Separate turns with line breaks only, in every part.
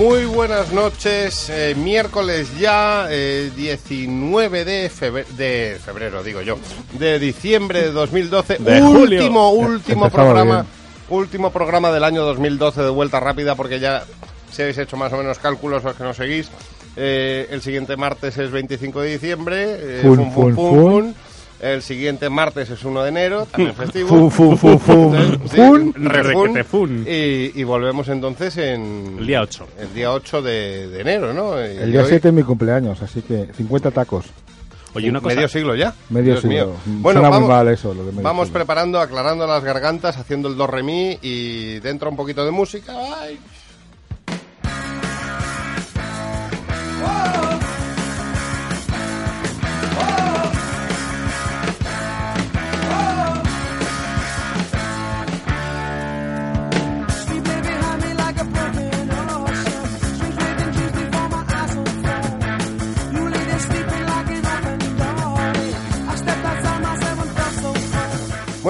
Muy buenas noches, eh, miércoles ya, eh, 19 de febrero, de febrero, digo yo, de diciembre de 2012,
De
último,
julio.
último
Empezaba
programa,
bien.
último programa del año 2012 de vuelta rápida, porque ya si habéis hecho más o menos cálculos los que nos seguís, eh, el siguiente martes es 25 de diciembre, eh,
Fun, fun, fun.
El siguiente martes es 1 de enero, también festivo.
Fun, fun, fun, fun.
Entonces, sí,
Fun.
refun.
Requete fun.
Y, y volvemos entonces en...
El día 8.
El día 8 de, de enero, ¿no? Y
El día
hoy-
7 es mi cumpleaños, así que 50 tacos.
Oye, una cosa.
Medio siglo ya.
Medio
Dios
siglo.
mío. Bueno,
suena muy
vamos,
mal eso, lo de medio
vamos
siglo.
preparando, aclarando las gargantas, haciendo el do re mi y dentro un poquito de música. ¡Ay!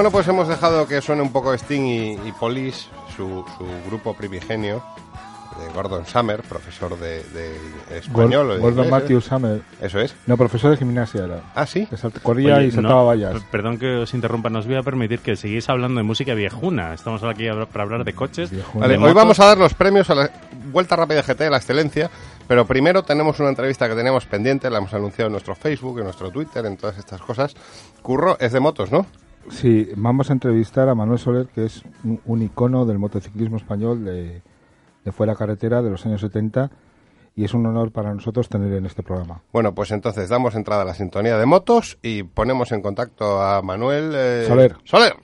Bueno, pues hemos dejado que suene un poco Sting y, y Police, su, su grupo primigenio, de Gordon Summer, profesor de, de español. de
Gordon
inglés, ¿eh?
Matthews Summer.
Eso es.
No, profesor de gimnasia era.
Ah, sí.
Que corría
Oye,
y saltaba
no,
vallas.
per- Perdón que os interrumpa, nos voy a permitir que sigáis hablando de música viejuna. Estamos aquí para hablar de coches.
Viejuna.
Vale,
de
hoy
motos.
vamos a dar los premios a la Vuelta Rápida GT de la Excelencia, pero primero tenemos una entrevista que teníamos pendiente, la hemos anunciado en nuestro Facebook, en nuestro Twitter, en todas estas cosas. Curro es de motos, ¿no?
Sí, vamos a entrevistar a Manuel Soler, que es un, un icono del motociclismo español de, de fuera carretera de los años 70 y es un honor para nosotros tener en este programa.
Bueno, pues entonces damos entrada a la sintonía de motos y ponemos en contacto a Manuel eh,
Soler.
Soler.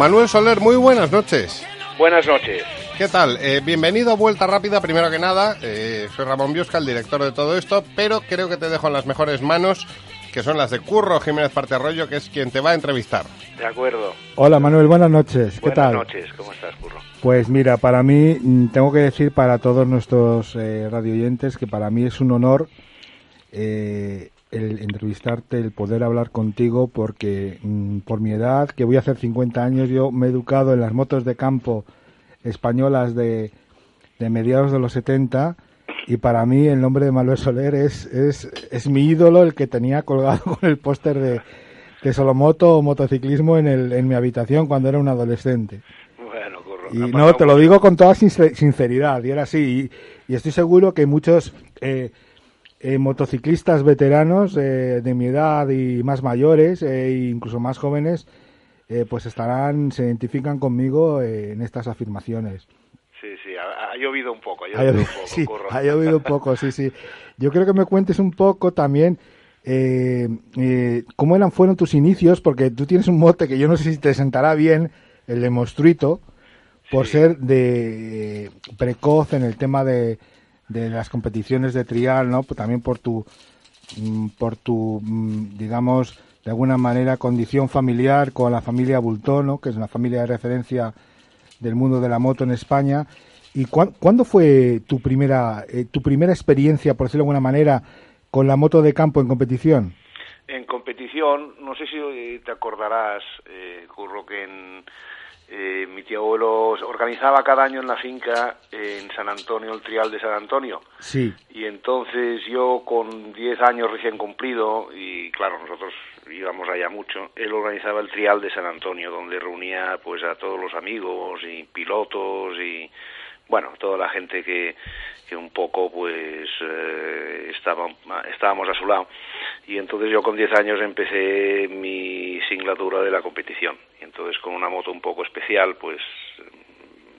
Manuel Soler, muy buenas noches.
Buenas noches.
¿Qué tal? Eh, bienvenido a Vuelta Rápida, primero que nada. Eh, soy Ramón Biosca, el director de todo esto, pero creo que te dejo en las mejores manos, que son las de Curro Jiménez Parte Arroyo, que es quien te va a entrevistar.
De acuerdo.
Hola Manuel, buenas noches. ¿Qué
Buenas
tal?
noches. ¿Cómo estás, Curro?
Pues mira, para mí, mm, tengo que decir para todos nuestros eh, radioyentes que para mí es un honor eh, el entrevistarte, el poder hablar contigo, porque mm, por mi edad, que voy a hacer 50 años, yo me he educado en las motos de campo españolas de, de mediados de los 70 y para mí el nombre de Manuel Soler es, es, es mi ídolo, el que tenía colgado con el póster de, de Solomoto o motociclismo en, el, en mi habitación cuando era un adolescente.
Bueno, Curro.
Y no, te lo digo con toda sincer- sinceridad, y era así. Y, y estoy seguro que muchos eh, eh, motociclistas veteranos eh, de mi edad y más mayores, e incluso más jóvenes, eh, pues estarán, se identifican conmigo eh, en estas afirmaciones.
Sí, sí, ha, ha llovido un poco, ha
Ha
llovido
llovido,
un poco,
sí,
Curro.
ha llovido un poco, sí, sí. Yo creo que me cuentes un poco también eh, eh, cómo eran, fueron tus inicios, porque tú tienes un mote que yo no sé si te sentará bien, el de Monstruito, por
Sí.
ser de eh, precoz en el tema de, de las competiciones de trial, ¿no? Pues también por tu, mm, por tu, mm, digamos, de alguna manera condición familiar con la familia Bultó, ¿no? Que es una familia de referencia del mundo de la moto en España. ¿Y cuán- cuándo fue tu primera, eh, tu primera experiencia, por decirlo de alguna manera, con la moto de campo en competición?
En competición, no sé si eh, te acordarás, eh, Curro, que en, eh, mi tío abuelo organizaba cada año en la finca eh, en San Antonio, el trial de San Antonio.
Sí.
Y entonces yo con 10 años recién cumplido, y claro, nosotros íbamos allá mucho, él organizaba el trial de San Antonio, donde reunía pues a todos los amigos y pilotos y bueno, toda la gente que, que un poco pues eh, estaba, estábamos a su lado. Y entonces yo con 10 años empecé mi singladura de la competición. Y entonces con una moto un poco especial pues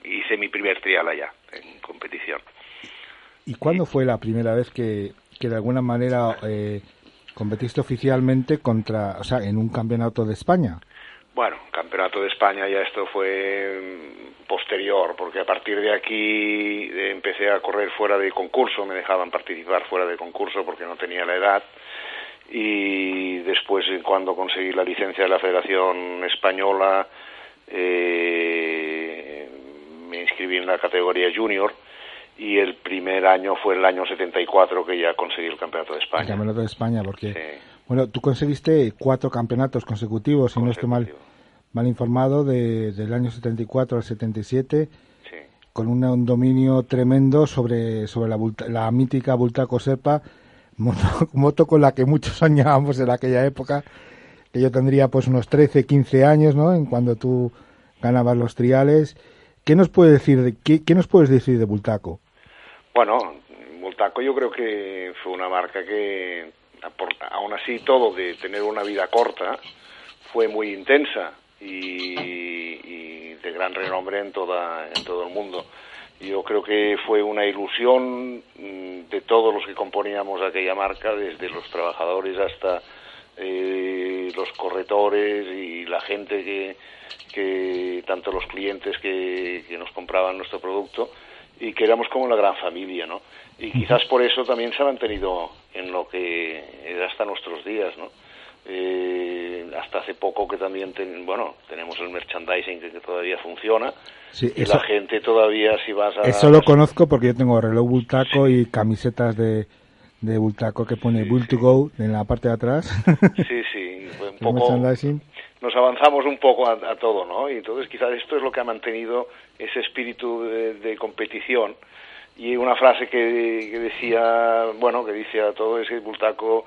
hice mi primer trial allá, en competición.
¿Y cuándo fue la primera vez que, que de alguna manera eh, competiste oficialmente contra, o sea, en un campeonato de España?
Bueno, Campeonato de España ya esto fue mm, posterior, porque a partir de aquí eh, empecé a correr fuera de concurso, me dejaban participar fuera de concurso porque no tenía la edad. Y después, eh, cuando conseguí la licencia de la Federación Española, eh, me inscribí en la categoría junior y el primer año fue el año 74 que ya conseguí el Campeonato de
El
España.
campeonato de España, porque,
Sí.
Bueno, tú conseguiste cuatro campeonatos consecutivos, si no estoy mal, mal informado, de, del año 74 al 77,
Sí.
con un dominio tremendo sobre, sobre la, mítica Bultaco Serpa, moto, moto con la que muchos soñábamos en aquella época, que yo tendría pues unos 13, 15 años, ¿no? En cuando tú ganabas los triales. ¿Qué nos puedes decir de, qué, qué nos puedes decir de Bultaco?
Bueno, Voltaco yo creo que fue una marca que, apor- aún así todo de tener una vida corta, fue muy intensa y, y de gran renombre en, toda, en todo el mundo. Yo creo que fue una ilusión mm, de todos los que componíamos aquella marca, desde los trabajadores hasta eh, los corredores y la gente que, que tanto los clientes que nos compraban nuestro producto y que éramos como una gran familia, ¿no? Y quizás por eso también se ha mantenido en lo que es hasta nuestros días, ¿no? Eh, hasta hace poco que también, ten- bueno, tenemos el merchandising que, que todavía funciona
Sí,
y
eso-
la gente todavía si vas a...
Eso lo conozco porque yo tengo reloj Bultaco y camisetas de, de Bultaco que pone Bull to Go en la parte de atrás.
Sí, sí, un poco...
merchandising.
Nos avanzamos un poco a, a todo, ¿no? Y entonces quizás esto es lo que ha mantenido ese espíritu de, de competición. Y una frase que, que decía, bueno, que dice a todo es que Bultaco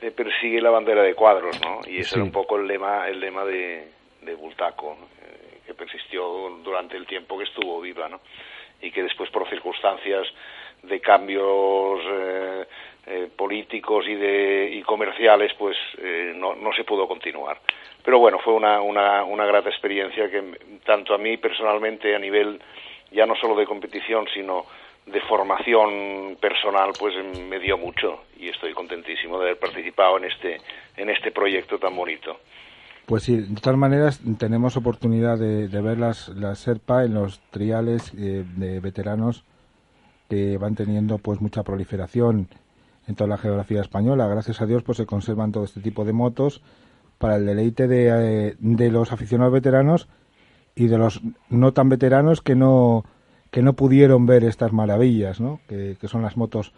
eh, persigue la bandera de cuadros, ¿no? Y ese
Sí.
era un poco el lema, el lema de, de Bultaco, ¿no? Eh, que persistió durante el tiempo que estuvo viva, ¿no? Y que después por circunstancias de cambios eh, eh, políticos y de y comerciales pues eh, no, no se pudo continuar. Pero bueno fue una, una, una grata experiencia que tanto a mí personalmente a nivel ya no solo de competición sino de formación personal pues em, me dio mucho. Y estoy contentísimo de haber participado en este en este proyecto tan bonito.
Pues sí, de todas maneras tenemos oportunidad de, de ver las, las SERPA en los triales eh, de veteranos que van teniendo pues mucha proliferación en toda la geografía española. Gracias a Dios pues se conservan todo este tipo de motos para el deleite de, eh, de los aficionados veteranos y de los no tan veteranos que no que no pudieron ver estas maravillas, ¿no? Que, son las motos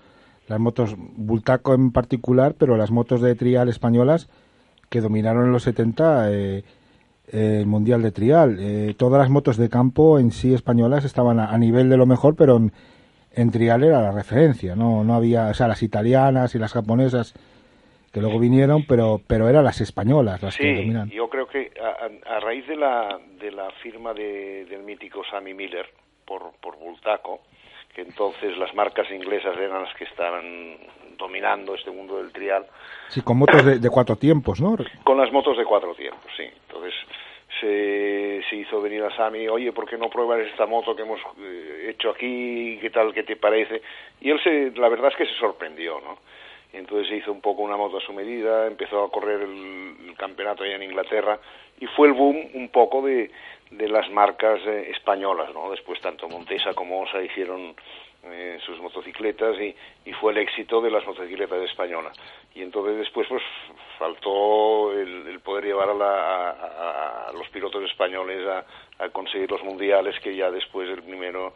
las motos Bultaco en particular, pero las motos de trial españolas que dominaron en los 70 eh, eh, el Mundial de Trial. Todas las motos de campo en sí españolas estaban a, a nivel de lo mejor, pero en, en Trial era la referencia. No, no había, o sea, las italianas y las japonesas que luego vinieron, pero, pero eran las españolas las que
Sí,
dominan.
yo creo que a, a- a raíz de la, de la firma de- del mítico Sammy Miller por, por Bultaco, que entonces las marcas inglesas eran las que estaban dominando este mundo del trial,
Sí, con motos de, de cuatro tiempos, ¿no?
con las motos de cuatro tiempos, sí. Entonces se, hizo venir a Sammy, oye, ¿por qué no pruebas esta moto que hemos eh, hecho aquí? ¿Qué tal, qué te parece? Y él, se, la verdad es que se sorprendió, ¿no? Entonces se hizo un poco una moto a su medida, empezó a correr el, el campeonato allá en Inglaterra y fue el boom un poco de, de las marcas eh, españolas, ¿no? Después tanto Montesa como Osa hicieron eh, sus motocicletas y, y fue el éxito de las motocicletas españolas. Y entonces después pues faltó el, el poder llevar a, la- a- a los pilotos españoles a, a conseguir los mundiales, que ya después el primero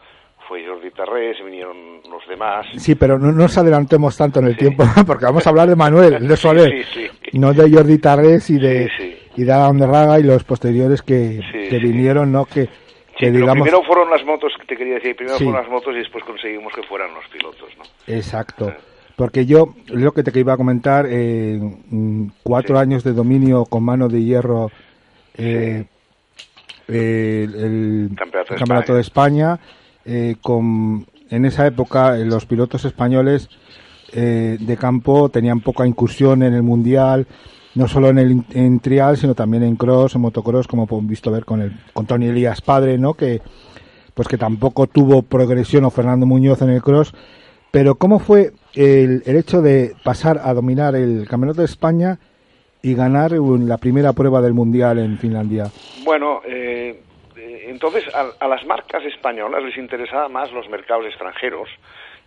fue Jordi Tarrés, vinieron los demás.
Sí, pero no nos adelantemos tanto en el tiempo, porque vamos a hablar de Manuel, de Soler,
Sí, sí.
no de Jordi Tarrés y de, y de Adam de Raga y los posteriores que, que vinieron, ¿no? Que
Sí, pero
digamos...
primero fueron las motos, que te quería decir, primero
Sí.
fueron las motos y después conseguimos que fueran los pilotos, ¿no?
Exacto. Porque yo, lo que te iba a comentar, eh, cuatro
Sí.
años de dominio con mano de hierro, eh, eh, el
Campeonato de
Campeonato de España, eh, con, en esa época los pilotos españoles de campo tenían poca incursión en el Mundial, no solo en el en trial, sino también en cross, en motocross, como hemos visto ver con el con Tony Elías padre, ¿no? Que pues que tampoco tuvo progresión o Fernando Muñoz en el cross, pero ¿cómo fue el, el hecho de pasar a dominar el Campeonato de España y ganar la primera prueba del Mundial en Finlandia?
Bueno, eh, eh, entonces a, a las marcas españolas les interesaban más los mercados extranjeros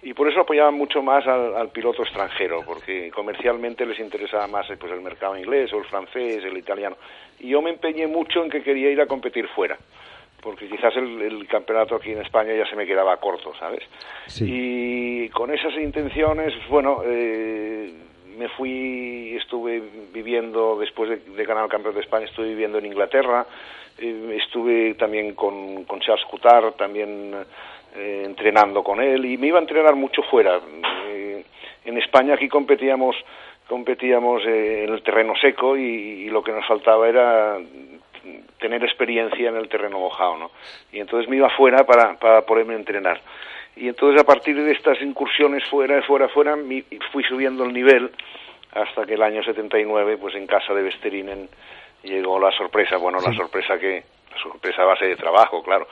y por eso apoyaban mucho más al, al piloto extranjero, porque comercialmente les interesaba más eh, pues, el mercado inglés o el francés, el italiano. Y yo me empeñé mucho en que quería ir a competir fuera, porque quizás el, el campeonato aquí en España ya se me quedaba corto, ¿sabes?
Sí.
Y con esas intenciones, bueno, eh, me fui, estuve viviendo, después de, de ganar el campeonato de España, estuve viviendo en Inglaterra, eh, estuve también con, con Charles Coutard, también eh, entrenando con él, y me iba a entrenar mucho fuera. Eh, en España aquí competíamos competíamos eh, en el terreno seco y, y lo que nos faltaba era tener experiencia en el terreno mojado, ¿no? Y entonces me iba fuera para, para poderme entrenar. Y entonces a partir de estas incursiones fuera, fuera, fuera, mi- fui subiendo el nivel hasta que el año 79, pues en casa de Vesterinen llegó la sorpresa, bueno, la sorpresa que, la sorpresa a base de trabajo, claro,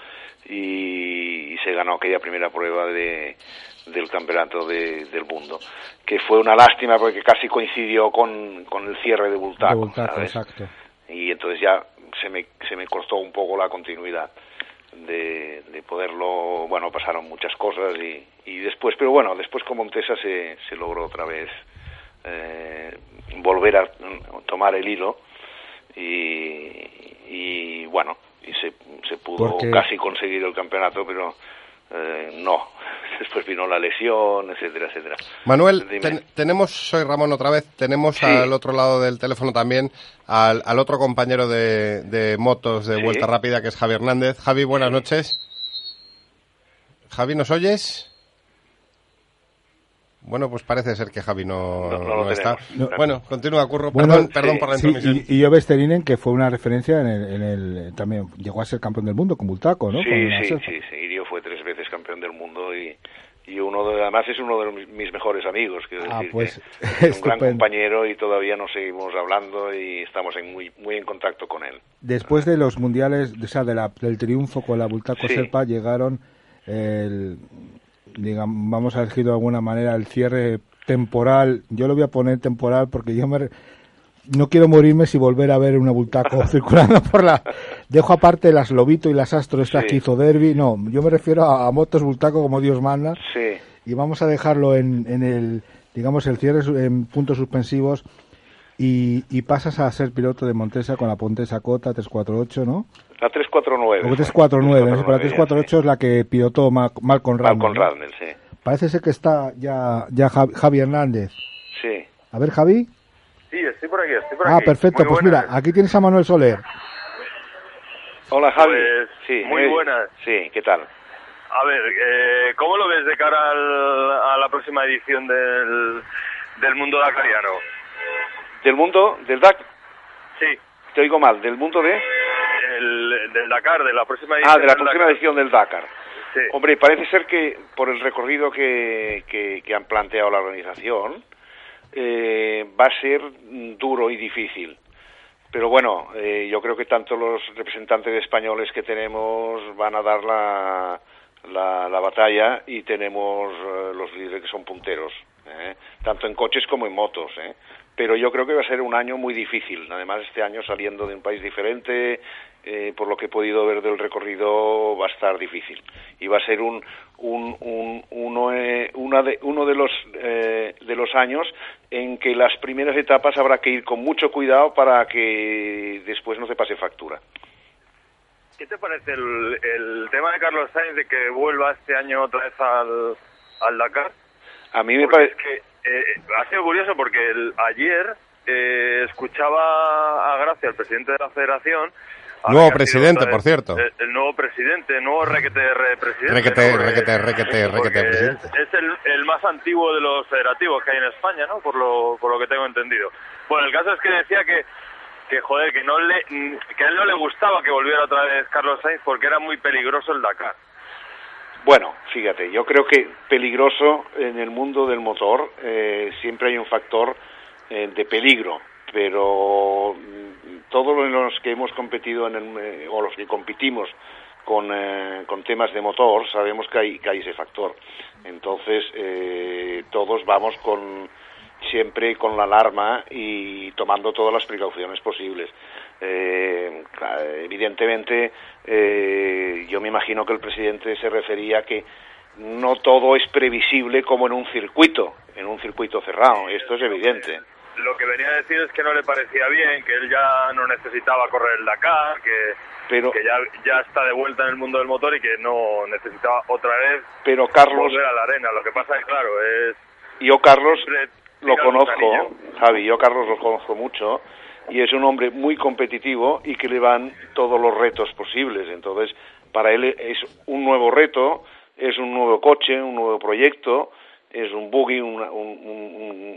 y, y se ganó aquella primera prueba de, del campeonato de- del mundo, que fue una lástima porque casi coincidió con, con el cierre de Bultaco,
De Bultaco, exacto.
y entonces ya se me, se me cortó un poco la continuidad de, de poderlo, bueno, pasaron muchas cosas y, y después, pero bueno, después con Montesa se, se logró otra vez eh, volver a tomar el hilo y, y bueno, y se, se pudo
Porque-
casi conseguir el campeonato, pero eh, no, después vino la lesión, etcétera, etcétera.
Manuel, ten- tenemos, soy Ramón otra vez, tenemos
Sí.
al otro lado del teléfono también al, al otro compañero de, de motos de
Sí.
Vuelta Rápida, que es Javi Hernández. Javi, buenas noches. Javi, ¿nos oyes? Bueno, pues parece ser que Javi no,
No, no lo
no está. Bueno, continúa, Curro.
Bueno,
perdón, perdón
sí,
por la
Sí,
intromisión.
y, y yo Vesterinen, que fue una referencia en el, en el- también llegó a ser campeón del mundo con Bultaco, ¿no?
Sí,
Con
sí, sí, sí. Irio fue tres veces campeón del mundo y, y uno de, además es uno de mis- mis mejores amigos. Quiero
Ah,
decir
pues,
que es un gran compañero y todavía nos seguimos hablando y estamos en muy, muy en contacto con él.
Después de los mundiales, o sea, de la- del triunfo con la Bultaco
Sí.
Serpa, llegaron el, digamos, vamos a decirlo de alguna manera, el cierre temporal. Yo lo voy a poner temporal porque yo me, no quiero morirme si volver a ver una Bultaco circulando por la. Dejo aparte las Lobito y las Astro, estas
Sí.
que hizo Derby. No, yo me refiero a, a motos Bultaco como Dios manda.
Sí,
Y vamos a dejarlo en, en el, digamos, el cierre en puntos suspensivos. Y, y pasas a ser piloto de Montesa con la Pontesa Cota 348, ¿no?
la 349.
O
fue.
349, ¿no? pero la
349,
348 es la que pilotó Ma- Malcolm
sí.
Radney.
Malcolm
¿no?
Radnell, sí.
Parece ser que está ya, ya Javi, Hernández.
Sí.
A ver, Javi.
Sí, estoy por aquí, estoy por
Ah,
aquí.
perfecto.
Muy
Pues
buenas.
mira, aquí tienes a Manuel Soler.
Hola, Javi.
Pues,
sí,
muy
¿me-
buenas.
Sí, ¿qué tal?
A ver, eh, ¿cómo lo ves de cara al- a la próxima edición del, del mundo dakariano?
¿Del mundo? ¿Del DAC?
Sí,
Te oigo mal. ¿Del mundo de...?
el, del Dakar, de la próxima edición.
Ah, de la
del
próxima
Dakar.
edición del Dakar.
Sí.
Hombre, parece ser que por el recorrido que, que, que han planteado la organización, eh, va a ser duro y difícil. Pero bueno, eh, yo creo que tanto los representantes españoles que tenemos van a dar la, la, la batalla y tenemos eh, los líderes que son punteros. ¿eh? tanto en coches como en motos. Pero yo creo que va a ser un año muy difícil. Además, este año saliendo de un país diferente, eh, por lo que he podido ver del recorrido, va a estar difícil. Y va a ser un, un, un- uno, eh, una de, uno de, los, eh, de los años en que las primeras etapas habrá que ir con mucho cuidado para que después no se pase factura.
¿Qué te parece el, el tema de Carlos Sainz de que vuelva este año otra vez al, al Dakar?
A mí me parece
es que eh, ha sido curioso porque el- ayer eh, escuchaba a Gracia, el presidente de la federación.
Nuevo presidente,
vez
por cierto.
El, el nuevo presidente, nuevo requete re- presidente.
Requete,
¿no?
Requete, requete, requete, presidente.
Es, es el, el más antiguo de los federativos que hay en España, ¿no? Por lo, por lo que tengo entendido. Bueno, el caso es que decía que que joder, que no le que a él no le gustaba que volviera otra vez Carlos Sainz porque era muy peligroso el Dakar.
Bueno, fíjate, yo creo que peligroso en el mundo del motor eh, siempre hay un factor eh, de peligro, pero mm, todos los que hemos competido en el, eh, o los que competimos con, eh, con temas de motor sabemos que hay, que hay ese factor. Entonces todos vamos con siempre con la alarma y tomando todas las precauciones posibles. Eh, evidentemente, eh, yo me imagino que el presidente se refería a que no todo es previsible como en un circuito, en un circuito cerrado. Esto es evidente.
Lo que venía a decir es que no le parecía bien, que él ya no necesitaba correr el Dakar, que,
Pero,
que ya, ya está de vuelta en el mundo del motor y que no necesitaba otra vez
pero Carlos,
volver a la arena. Lo que pasa es, claro, es...
yo Carlos lo conozco. Javi, yo Carlos lo conozco mucho y es un hombre muy competitivo y que le van todos los retos posibles. Entonces, para él es un nuevo reto, es un nuevo coche, un nuevo proyecto, es un buggy, un,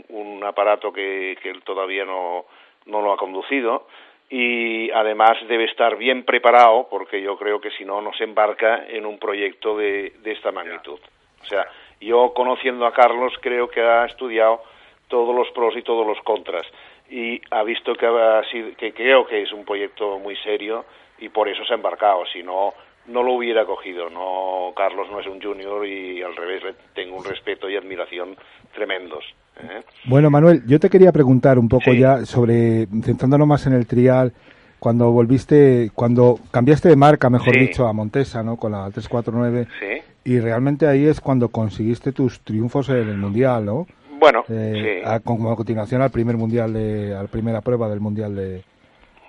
un- aparato que, que él todavía no, no lo ha conducido y además debe estar bien preparado porque yo creo que si no, no se embarca en un proyecto de, de esta magnitud. O sea, yo conociendo a Carlos creo que ha estudiado todos los pros y todos los contras y ha visto que, ha sido, que creo que es un proyecto muy serio y por eso se ha embarcado, si no no lo hubiera cogido, no Carlos no es un junior y al revés le tengo un respeto y admiración tremendos. ¿eh?
Bueno, Manuel, yo te quería preguntar un poco
Sí.
ya sobre, centrándonos más en el trial, cuando volviste, cuando cambiaste de marca, mejor
Sí.
dicho, a Montesa, ¿no? Con la 349,
Sí.
y realmente ahí es cuando conseguiste tus triunfos en el Mundial, ¿no?
Bueno,
Eh,
sí.
a, como a continuación al primer Mundial, de, a la primera prueba del Mundial de,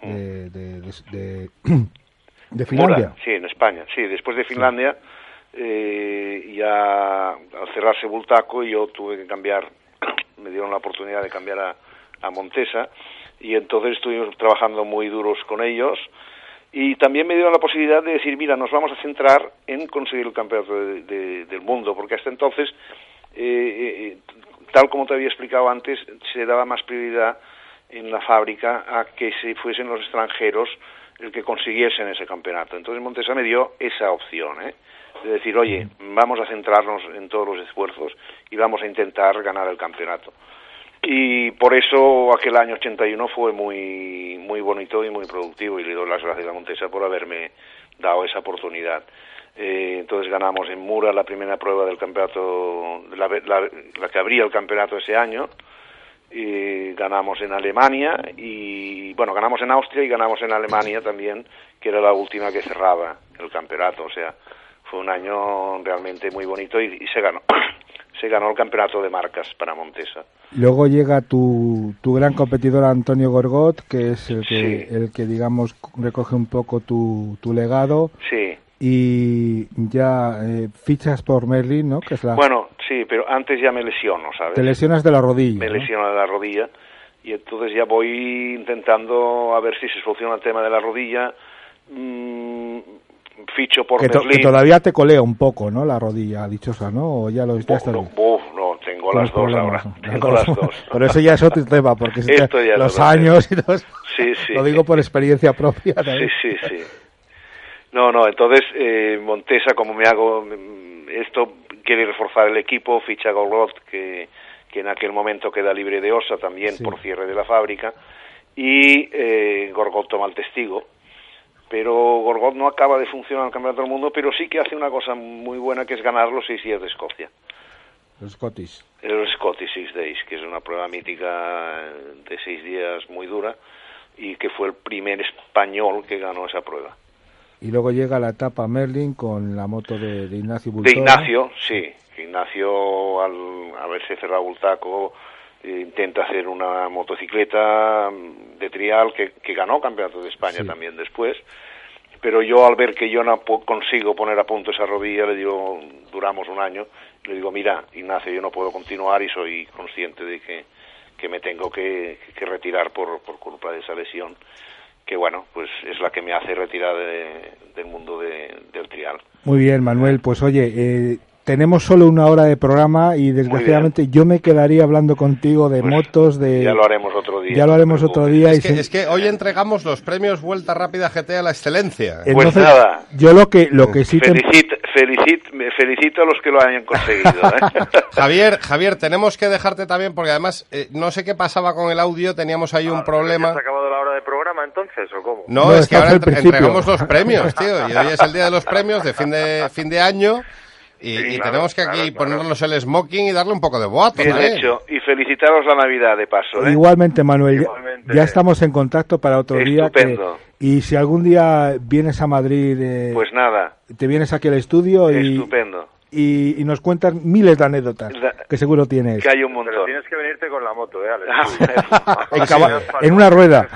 de, de, Finlandia.
Sí, en España. Sí, después de Finlandia, eh, ya al cerrarse Bultaco, yo tuve que cambiar, me dieron la oportunidad de cambiar a, a Montesa y entonces estuvimos trabajando muy duros con ellos y también me dieron la posibilidad de decir, mira, nos vamos a centrar en conseguir el campeonato de- de- del mundo, porque hasta entonces, eh, eh, tal como te había explicado antes, se daba más prioridad en la fábrica a que se fuesen los extranjeros el que consiguiesen ese campeonato. Entonces Montesa me dio esa opción, ¿eh? de decir, oye, vamos a centrarnos en todos los esfuerzos y vamos a intentar ganar el campeonato. Y por eso aquel año 81 fue muy, muy bonito y muy productivo y le doy las gracias a Montesa por haberme dado esa oportunidad. Eh, entonces ganamos en Mura la primera prueba del campeonato, la, la- la que abría el campeonato ese año, y ganamos en Alemania y bueno ganamos en Austria y ganamos en Alemania también que era la última que cerraba el campeonato o sea fue un año realmente muy bonito y, y se ganó se ganó el campeonato de marcas para Montesa
Luego llega tu, tu gran competidor Antonio Gorgot, que es el que,
Sí.
el que digamos, recoge un poco tu, tu legado.
sí
Y ya eh, fichas por Merlin, ¿no? Que es la...
bueno sí pero antes ya me lesiono sabes
te lesionas de la rodilla.
me
¿no?
lesiono de la rodilla y entonces ya voy intentando a ver si se soluciona el tema de la rodilla Mm, ficho por
Que, to- que todavía te colea un poco, ¿no? La rodilla dichosa, ¿no? O ya lo ya
Uf,
estás
no, no, tengo las
los
dos ahora. Tengo las dos.
Pero eso ya es otro tema, porque es los años y eso,
Sí, sí.
Lo digo por experiencia propia.
Sí, sí, sí. No, no, entonces eh, Montesa, como me hago mm, esto, quiere reforzar el equipo, ficha a Gorgot, que, que en aquel momento queda libre de Osa también
Sí.
por cierre de la fábrica, y eh, Gorgot toma el testigo. Pero Gorgot no acaba de funcionar en el Campeonato del Mundo, pero sí que hace una cosa muy buena, que es ganar los seis días de Escocia.
Los Scottish.
el Scottish Six Days, que es una prueba mítica de seis días muy dura y que fue el primer español que ganó esa prueba.
Y luego llega la etapa Merlin con la moto de, de Ignacio
De
Bultó.
Ignacio, sí. Ignacio, al haberse cerrado el taco, eh, intenta hacer una motocicleta de trial que, que ganó campeonato de España
Sí.
también después. Pero yo al ver que yo no consigo poner a punto esa rodilla, le digo, duramos un año, le digo, mira, Ignacio, yo no puedo continuar y soy consciente de que, que me tengo que, que retirar por, por culpa de esa lesión, que bueno, pues es la que me hace retirar de- del mundo de- del trial.
Muy bien, Manuel. Pues oye, eh, tenemos solo una hora de programa y desgraciadamente yo me quedaría hablando contigo de
Pues
motos, de...
Ya lo haremos otro día.
Ya lo haremos otro día. y
Es que,
se-
es que hoy entregamos los premios Vuelta Rápida GT a la excelencia.
Pues nada.
Yo lo que, lo que sí te...
Felicit, felicito a los que lo hayan conseguido. ¿eh?
Javier, Javier, tenemos que dejarte también porque además eh, no sé qué pasaba con el audio, teníamos ahí un problema.
¿Se ha acabado la hora de programa entonces o cómo?
No,
No,
es que ahora entre- entregamos los premios, tío. Y hoy es el día de los premios de fin de fin de año y,
Sí,
y
claro,
tenemos que aquí
claro.
ponernos el smoking y darle un poco de boato.
Bien
también.
hecho. Y felicitaros la Navidad de paso. ¿eh?
Igualmente, Manuel, ya-
Igualmente.
ya estamos en contacto para otro día. que-
Estupendo.
y si algún día vienes a Madrid, eh,
Pues nada,
te vienes aquí al estudio y,
estupendo.
Y, y nos cuentas miles de anécdotas que seguro tienes.
Que hay un
Pero tienes que venirte con la moto, ¿eh, Alex?
En caba- una rueda.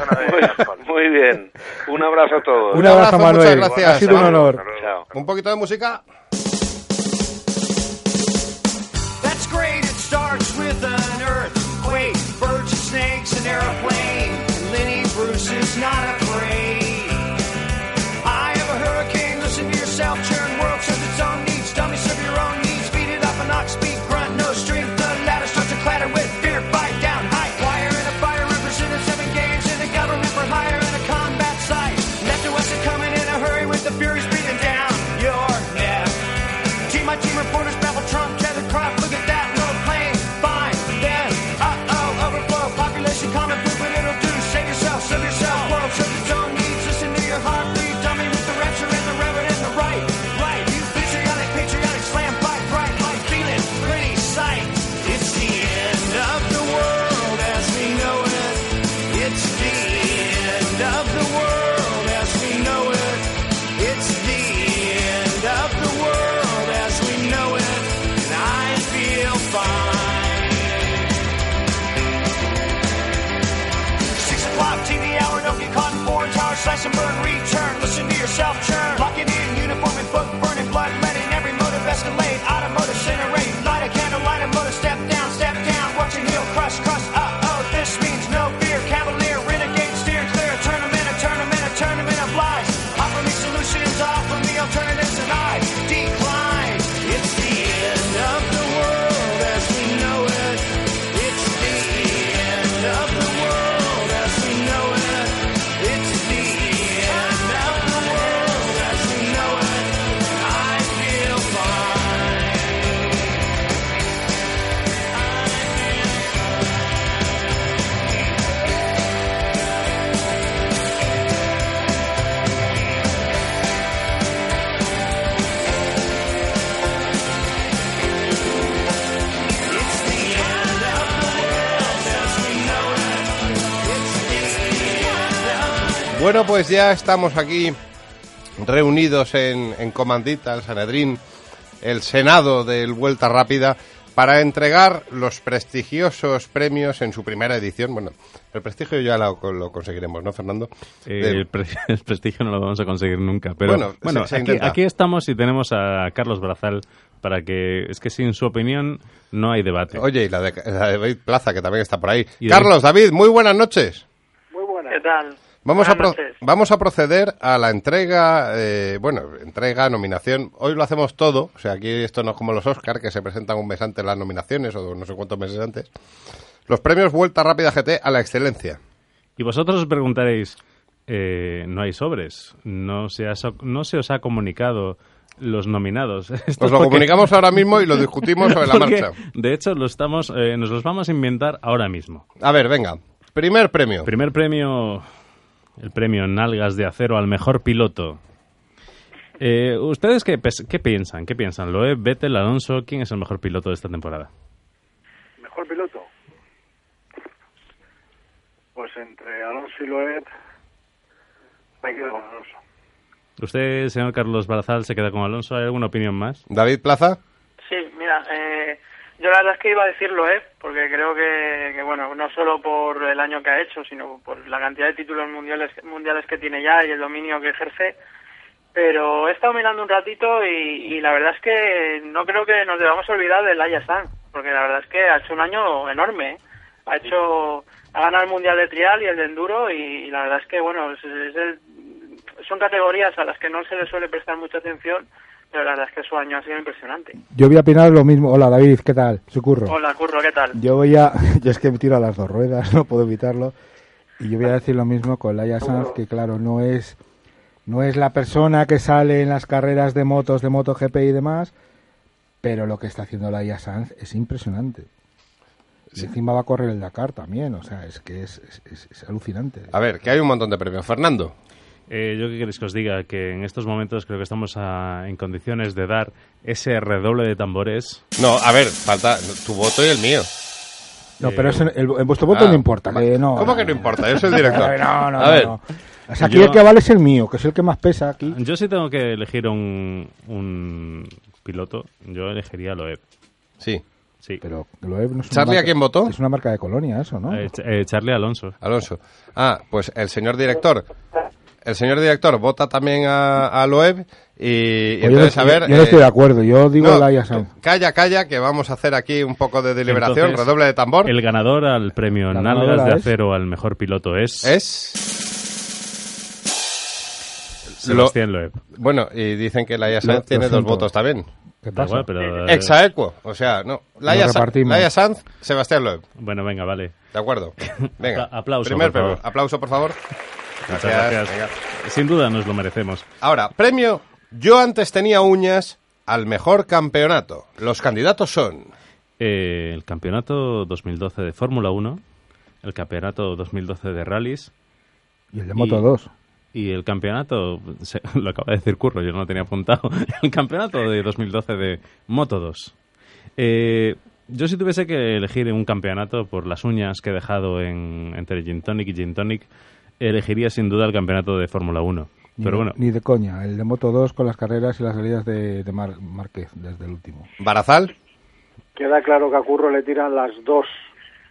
Muy bien. Un abrazo a todos.
Un
Un
abrazo, Manuel.
muchas gracias.
Ha sido un honor.
Chao.
Un poquito de música.
That's great, it starts with an earthquake, birds and snakes, an airplane. Slash and burn,
Bueno, pues ya estamos aquí reunidos en, en Comandita, el Sanedrín, el Senado del Vuelta Rápida, para entregar los prestigiosos premios en su primera edición. Bueno, el prestigio ya lo, lo conseguiremos, ¿no, Fernando?
Eh,
De-
el, pre- el prestigio no lo vamos a conseguir nunca. Pero
Bueno,
bueno,
se- se
aquí, estamos y tenemos a Carlos Brazal para que es que sin su opinión no hay debate.
Oye, y la de, la de David Plaza, que también está por ahí.
Y
Carlos, David, muy buenas noches.
Muy buena. ¿Qué tal?
Vamos a, vamos a proceder a la entrega, eh, bueno, entrega, nominación. Hoy lo hacemos todo, o sea, aquí esto no es como los Oscar, que se presentan un mes antes las nominaciones o no sé cuántos meses antes. Los premios Vuelta Rápida GT a la excelencia.
Y vosotros os preguntaréis, eh, no hay sobres, no se, ha so- no se os ha comunicado los nominados. Esto
Nos
es
lo
porque-
comunicamos ahora mismo y lo discutimos sobre la marcha.
De hecho, lo estamos, eh, nos los vamos a inventar ahora mismo.
A ver, venga. Primer premio.
Primer premio, el premio Nalgas de Acero al mejor piloto. Eh, ¿Ustedes qué, qué piensan? ¿Qué piensan? ¿Loeb, Vettel, Alonso? ¿Quién es el mejor piloto de esta temporada?
¿Mejor piloto? Pues entre Alonso y Loeb me quedo con Alonso.
¿Usted, señor Carlos Barazal, se queda con Alonso? ¿Hay alguna opinión más?
David Plaza.
Sí, mira, eh, yo la verdad es que iba a decirlo, ¿eh? Porque creo que, que, bueno, no solo por el año que ha hecho, sino por la cantidad de títulos mundiales, mundiales que tiene ya y el dominio que ejerce. Pero he estado mirando un ratito y, y la verdad es que no creo que nos debamos olvidar del Laia Sanz, porque la verdad es que ha hecho un año enorme. ¿eh? Ha hecho, ha ganado el mundial de trial y el de enduro y, la verdad es que, bueno, es, es el- son categorías a las que no se le suele prestar mucha atención, pero la verdad es que su año ha sido impresionante.
Yo voy a opinar lo mismo. Hola David, ¿qué tal? Su curro.
Hola, Curro, ¿qué tal?
Yo voy a... Yo es que me tiro a las dos ruedas, no puedo evitarlo. Y yo voy a decir lo mismo con Laia Sanz, que claro, no es, no es la persona que sale en las carreras de motos, de MotoGP y demás, pero lo que está haciendo Laia Sanz es impresionante. Y encima va a correr el Dakar también, o sea, es que es, es- es- es alucinante.
A ver, que hay un montón de premios. Fernando.
Eh, yo qué queréis que os diga, que en estos momentos creo que estamos a- en condiciones de dar ese redoble de tambores.
No, a ver, falta tu voto y el mío.
No, pero eso, el, en vuestro voto
Ah,
no importa. Que no,
¿Cómo que no importa? Yo soy el director.
No, no,
a
no,
ver,
no. O sea, aquí
Yo-
el que vale es el mío, que es el que más pesa aquí.
Yo sí tengo que elegir un, un piloto, yo elegiría a Loeb.
sí.
Sí.
Pero Loeb no es
¿Charlie a
marca-
quién votó?
Es una marca de colonia eso, ¿no?
Eh, eh, Charlie Alonso.
Alonso. Ah, pues el señor director. El señor director vota también a, a Loeb y, y
Pues yo,
entonces,
no,
a ver...
yo no
eh,
estoy de acuerdo, yo digo
no,
Laia Sanz.
Calla, calla, que vamos a hacer aquí un poco de deliberación.
Entonces,
redoble de tambor.
El ganador al premio
La
Nalgas de
es-
Acero al mejor piloto es,
Es...
Sebastián Loeb.
Bueno, y dicen que Laia Sanz
Lo-
tiene
lo
dos votos también.
¿Qué pasa?
igual, pero, eh,
Exaequo. O sea, no. Laia. Laia Sanz, Sebastián Loeb.
Bueno, venga, vale.
De acuerdo. Venga.
Apla- aplauso,
Primer
por favor.
Aplauso, por favor.
Muchas gracias.
Venga.
Sin duda nos lo merecemos.
Ahora, premio Yo antes tenía uñas al mejor campeonato. Los candidatos son...
Eh, el campeonato 2012 de Fórmula 1, el campeonato 2012 de rallies
Y el de Moto
y-
2.
y el campeonato, se- lo acaba de decir Curro, yo no lo tenía apuntado, el campeonato de 2012 de Moto 2. Eh, yo si tuviese que elegir un campeonato por las uñas que he dejado en, entre Gin Tonic y Gin Tonic, elegiría sin duda el campeonato de Fórmula 1.
Ni,
Pero
de-
bueno,
ni de coña. El de Moto 2 con las carreras y las salidas de, de Mar- Márquez desde el último.
Barazal.
Queda claro que a Curro le tiran las dos,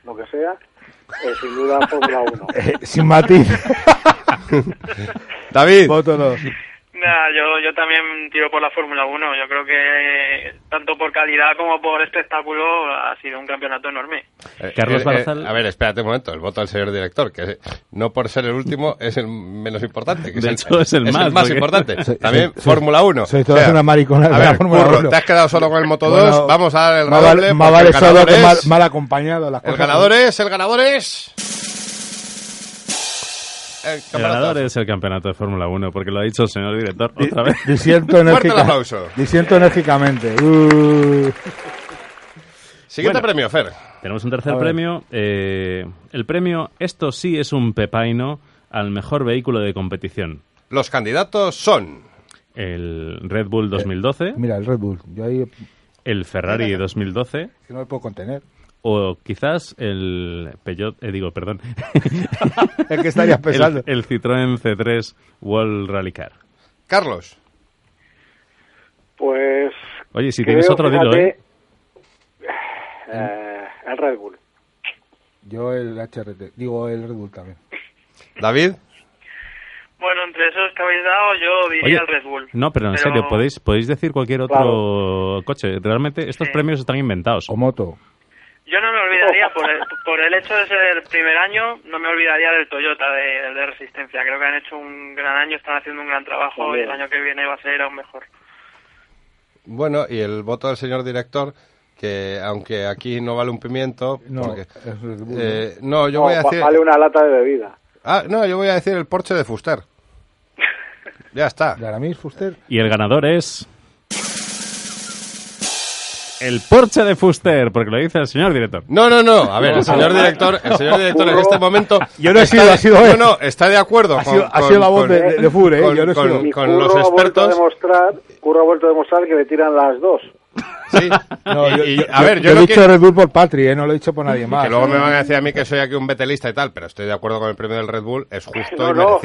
lo que sea, eh, sin duda Fórmula 1.
Eh, sin matiz.
David.
Moto 2.
Nada, yo, yo también tiro por la Fórmula 1. Yo creo que tanto por calidad como por espectáculo ha sido un campeonato enorme.
Eh,
Carlos
eh,
Barazal.
a ver, espérate un momento. El voto del señor director, que no por ser el último es el menos importante. Que
De hecho, es el más, porque-
importante.
Soy-
También
soy-
Fórmula 1.
sois todas unas mariconas
A
de la
ver,
Fórmula
Curro,
1.
te has quedado solo con el Moto 2.
Bueno,
Vamos a dar el
Más vale, más vale
el
solo que mal,
es-
mal acompañado. Las
El
cosas-
ganador es... El ganador es... El
el
campeonato.
ganador es el campeonato de Fórmula 1, porque lo ha dicho el señor director otra vez.
Disiento enérgica-. Disiento enérgicamente. Uh.
Siguiente
Bueno.
premio, Fer.
Tenemos un tercer premio. eh, el premio, esto sí es un pepaino, al mejor vehículo de competición.
Los candidatos son...
El Red Bull 2012,
Mira, el Red Bull. Yo ahí
el Ferrari 2012
que no me puedo contener.
O quizás el Peugeot, eh, digo, perdón,
Es que estarías pensando.
el, el Citroën C3 World Rally Car.
Carlos.
Pues
Oye, si
creo,
tienes otro, dilo, ¿eh?
eh, el Red Bull.
Yo el HRT. Digo el Red Bull también.
David.
Bueno, entre esos que habéis dado, yo diría
Oye,
el Red Bull.
No, pero en
Pero-
serio, ¿podéis, podéis decir cualquier otro coche. Realmente estos
Sí.
premios están inventados.
O moto.
Yo no me olvidaría, por el, por el hecho de ser el primer año, no me olvidaría del Toyota, de, de Resistencia. Creo que han hecho un gran año, están haciendo un gran trabajo y el año que viene va a ser aún mejor.
Bueno, y el voto del señor director, que aunque aquí no vale un pimiento...
No,
porque- eh, no, yo
No,
voy a decir...
Vale una lata de bebida.
Ah, no, yo voy a decir el Porsche de Fuster. Ya está.
¿De Aramis Fuster?
Y el ganador es el Porsche de Fuster, porque lo dice el señor director.
No, no, no. A ver, el señor director, el señor director en este momento.
Yo no he sido,
de-
ha sido
No,
él.
no, está de acuerdo
Ha
con,
sido- ha
con-
sido la voz
con-
de- de- ¿eh?
con-
Yo no he
con-
sido.
con los expertos.
demostrar, Curro ha vuelto a demostrar que le tiran las dos.
Sí.
No, yo,
Y-
yo-
a ver, yo,
yo
no
he dicho
quiero-
Red Bull por Patri, ¿eh? no lo he dicho por nadie más.
que luego me van a decir a mí que soy aquí un betelista y tal, pero estoy de acuerdo con el premio del Red Bull, es justo
No,
y
no.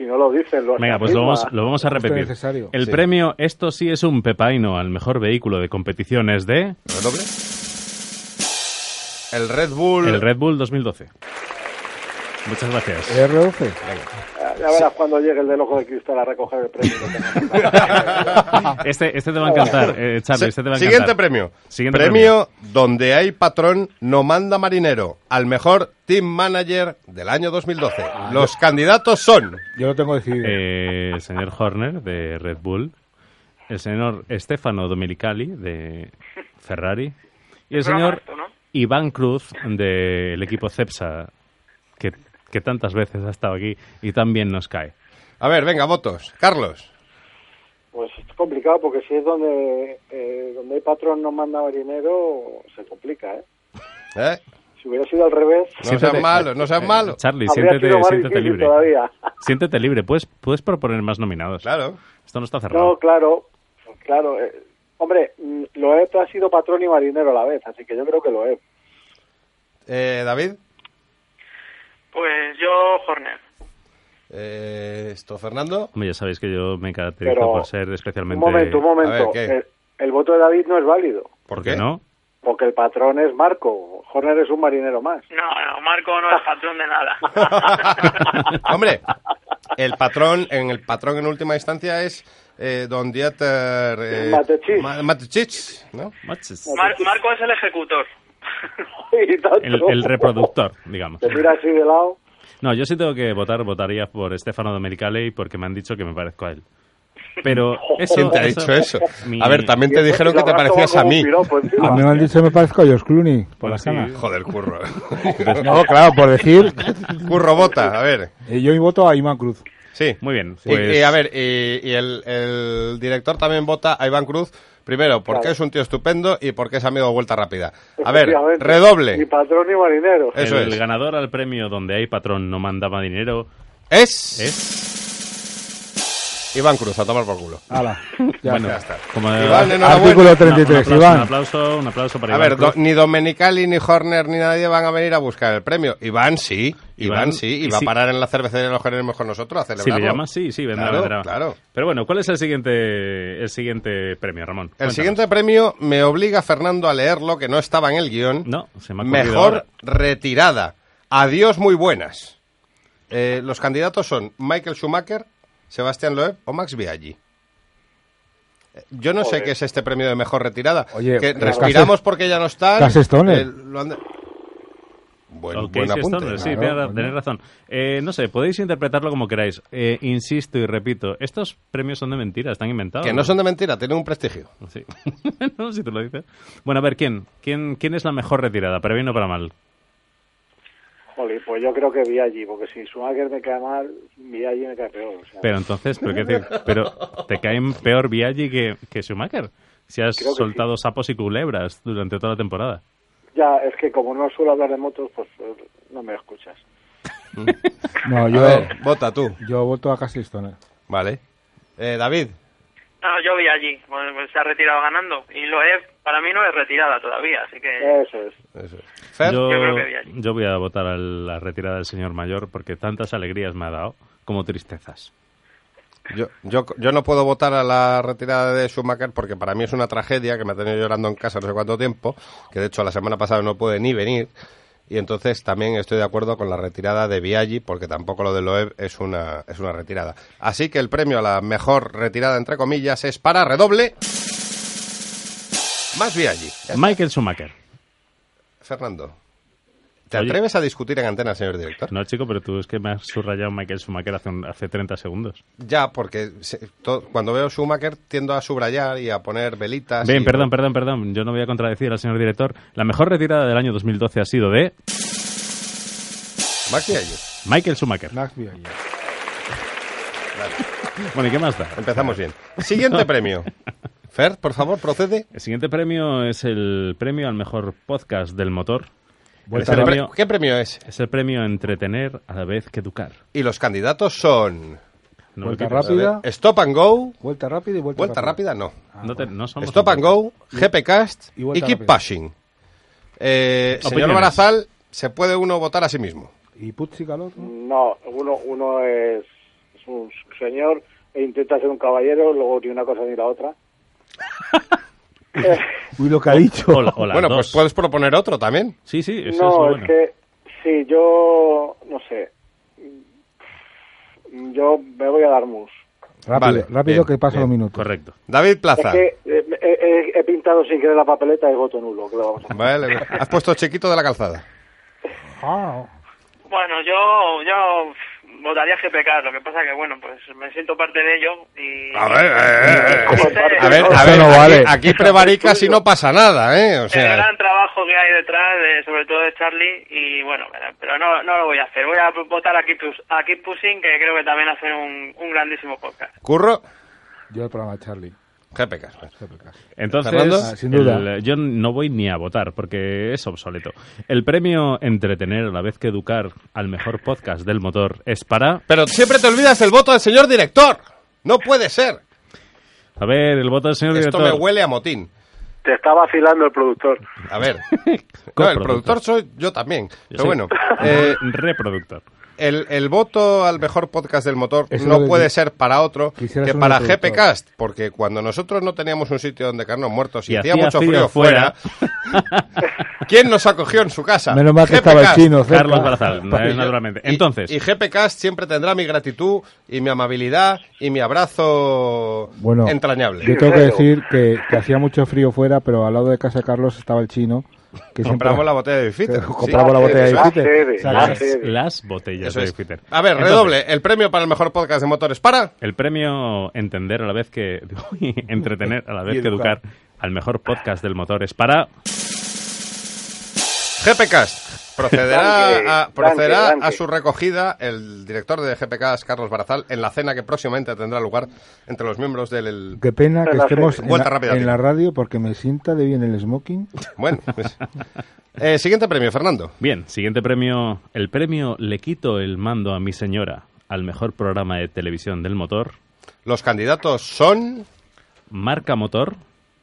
Si no lo dicen, lo
Venga, pues lo vamos, lo vamos a repetir. El
Sí.
premio Esto sí es un pepaino al mejor vehículo de competiciones de
¿Redoble? El Red Bull.
el Red Bull 2012. Muchas gracias.
R12.
Ya ya verás cuando llegue el del ojo de cristal a recoger el premio.
Este, este te va a encantar, eh, Charlie, este te va a encantar.
Siguiente premio.
Siguiente
premio donde hay patrón no manda marinero al mejor team manager del año 2012. Los candidatos son
Yo lo tengo decidido.
Eh, el señor Horner de Red Bull, el señor Stefano Domenicali de Ferrari y el señor. Iván Cruz del equipo Cepsa, que, que tantas veces ha estado aquí y también nos cae.
A ver, venga, votos. Carlos.
Pues es complicado porque si es donde, eh, donde hay patrón no manda marinero, se complica, ¿eh?
¿Eh?
Si hubiera sido al revés,
No sean malos, no sean malos.
Charlie,
habría
siéntete, siéntete libre.
todavía.
Siéntete libre, puedes, puedes proponer más nominados.
Claro.
Esto no está cerrado.
No, claro, claro. eh, hombre, mm, Loeb ha sido patrón y marinero a la vez, así que yo creo que Loeb.
Eh, David.
Pues yo, Horner.
Eh, esto, Fernando.
Hombre, ya sabéis que yo me caracterizo
Pero,
por ser
Un
especialmente...
momento, un momento.
Ver,
el, el voto de David no es válido,
¿Por
¿Por
qué?
qué no?
porque el patrón es Marco. Horner es un marinero más.
No, no, Marco no es patrón de nada.
Hombre, el patrón, en el patrón en última instancia es eh, Don Dieter eh,
Mateschitz.
Ma- Mateschitz, ¿no?
Machis.
Mar- Marco es el ejecutor.
y tanto.
El, el reproductor, digamos.
Te mira así de lado.
No, yo sí tengo que votar, votaría por Stefano Domenicali porque me han dicho que me parezco a él. Pero eso...
¿Quién te ha dicho eso?
mi-
A ver, también
Y
te dijeron
y
que te parecías a mí.
A mí me han dicho que me parezco a George Clooney, por
Pues sí.
canas.
Joder, curro.
No, claro, por decir,
curro vota, a ver.
eh, yo voto a Iván Cruz.
Sí.
Muy bien,
Y-
pues...
Y, a ver, y, y el, el director también vota a Iván Cruz. Primero, porque
Claro.
es un tío estupendo y porque es amigo de Vuelta Rápida. A ver, redoble.
Ni patrón ni marinero.
Eso
el
es.
ganador al premio donde hay patrón no mandaba dinero
Es
es...
Iván Cruz, a tomar por culo.
Hala, ya
bueno,
está.
como
Iván, enhorabuena.
Artículo
Una- un
33,
aplauso,
Iván.
Un aplauso, un aplauso para
A
Iván
ver,
Cruz.
do- ni Domenicali, ni Horner, ni nadie van a venir a buscar el premio. Iván sí, Iván,
Iván,
sí,
y
va
sí.
a parar en la cervecería de los queremos con nosotros a
Si
celebrarlo.
le llamas, sí, sí, vendrá,
Claro,
vendrá.
claro.
Pero bueno, ¿cuál es el siguiente, el siguiente premio, Ramón?
El
Cuéntanos.
siguiente premio me obliga Fernando a leerlo, que no estaba en el guion.
No, se me ha
Mejor
ahora.
retirada. Adiós, muy buenas. Eh, los candidatos son Michael Schumacher, Sebastián Loeb o Max Biaggi. Eh, Yo no sé qué es este premio de mejor retirada.
Oye,
que
pero
respiramos porque ya no están. Eh, lo han de- Buen,
Ok,
buen
sí,
apunte.
Stoner, sí,
Claro,
tenéis razón. Eh, no sé, podéis interpretarlo como queráis. Eh, insisto y repito, estos premios son de mentira, están inventados.
Que no son de mentira, tienen un prestigio.
Sí. no, si tú lo dices. Bueno, a ver, ¿quién? ¿Quién, quién es la mejor retirada? ¿Para bien o para mal?
Pues yo creo que Viaggi, porque si Schumacher me cae mal, Viaggi me cae peor. o sea.
Pero entonces, ¿pero, qué te, pero te caen peor Viaggi que, que Schumacher. Si has soltado sapos y culebras durante toda la temporada.
Ya, es que como no suelo hablar de motos, pues eh, no me escuchas.
No,
A
yo,
ver, vota tú.
yo voto a Casey Stoner.
Vale. Eh, David.
No, yo vi allí, bueno, pues se ha retirado ganando. Y lo es, para mí no es retirada todavía, así que...
Eso es.
Eso es. Fer.
Yo,
Yo creo que Viaggi.
yo voy a votar a la retirada del señor mayor porque tantas alegrías me ha dado como tristezas.
Yo, yo, yo no puedo votar a la retirada de Schumacher porque para mí es una tragedia que me ha tenido llorando en casa no sé cuánto tiempo, que de hecho la semana pasada no puede ni venir. Y entonces también estoy de acuerdo con la retirada de Biaggi porque tampoco lo de Loeb es una, es una retirada. Así que el premio a la mejor retirada, entre comillas, es para redoble. Más Biaggi.
Michael Schumacher.
Fernando. ¿Te
Oye.
atreves a discutir en antena, señor director?
No, chico, pero tú es que me has subrayado Michael Schumacher hace, un- hace 30 segundos.
Ya, porque se- to- cuando veo Schumacher tiendo a subrayar y a poner velitas.
Bien,
y-
perdón, perdón, perdón. Yo no voy a contradecir al señor director. La mejor retirada del año 2012 ha sido de
Max Biaggi.
Michael Schumacher.
Max Biaggi.
Bueno, ¿y qué más da?
Empezamos bien. Siguiente premio. Fer, por favor, procede.
El siguiente premio es el premio al mejor podcast del motor.
Vuelta
premio-
¿Qué premio es?
Es el premio entretener a la vez que educar.
Y los candidatos son
No,
Vuelta rápida.
Stop and Go,
Vuelta rápida y vuelta,
Vuelta Rápida, no.
No, te- no somos
Stop and Go, GP Cast
y
y, Keep
Rápida.
Pushing. Eh, señor. Barazal, se puede uno votar a sí mismo.
¿Y Putzi Calor? no?
No, uno, uno es, es un señor e intenta ser un caballero, luego ni una cosa ni la otra.
Uy, lo que ha dicho.
O, o
bueno,
dos.
pues puedes proponer otro también.
Sí, sí, eso
no,
es
es que sí, yo no sé. Yo me voy a dar mus.
Rápido,
Vale,
rápido
bien,
que pasan los minutos.
Correcto.
David
Es
Plaza.
que eh, he, he- he pintado sin querer la papeleta y voto nulo.
Vale, has puesto chiquito de la calzada.
Ah,
Bueno, yo, yo votaría GPK, lo que pasa que, bueno, pues me siento parte de ello y...
A ver, eh, eh, eh.
parte
a ver, a ver,
no
aquí,
vale.
aquí prevaricas y no pasa nada, ¿eh? O
el
sea,
gran trabajo que hay detrás, de, sobre todo de Charlie, y bueno, pero no, no lo voy a hacer. Voy a votar a Keep, a Keep Pushing, que creo que también hacen un, un grandísimo podcast.
curro,
yo el programa de Charlie.
GP Cast.
Entonces.
Ah, sin duda.
el- yo no voy ni a votar porque es obsoleto. El premio entretener a la vez que educar al mejor podcast del motor es para...
Pero siempre te olvidas el voto del señor director. No puede ser.
A ver, el voto del señor
Esto
director.
me huele a motín.
Te está vacilando el productor.
A ver. No, el productor soy yo también.
Yo
Pero bueno,
eh,
eh,
reproductor.
El, el voto al mejor podcast del motor
Eso
no
que
puede ser para otro
quisiera
que para. GPcast, porque cuando nosotros no teníamos un sitio donde quedarnos muertos y,
Y
hacía
hacía
mucho
frío
frío fuera, ¿quién nos acogió en su casa?
Menos mal que estaba el chino cerca.
Carlos Barazal, naturalmente.
Y-
Entonces,
Y, GPcast siempre tendrá mi gratitud y mi amabilidad y mi abrazo
Bueno,
entrañable.
Yo tengo que decir que, que hacía mucho frío fuera, pero al lado de casa de Carlos estaba el chino. Que siempre-
Compramos la botella de Bifitter. sí.
compramos la botella de Bifitter.
la
las botellas
Eso
de
es.
Twitter.
A ver,
Entonces,
redoble. El premio para el mejor podcast de motores para...
El premio entender a la vez que entretener a la vez que
educar.
educar al mejor podcast del motor es para
GPcast procederá, a, procederá a su recogida el director de GPcast, Carlos Barazal, en la cena que próximamente tendrá lugar entre los miembros del... el-
Qué pena que estemos en
Vuelta
la,
rápida,
en
tío.
la radio porque me sienta de bien el smoking.
Bueno, pues- Eh, siguiente premio, Fernando.
Bien, siguiente premio. El premio Le quito el mando a mi señora al mejor programa de televisión del motor.
Los candidatos son
Marca Motor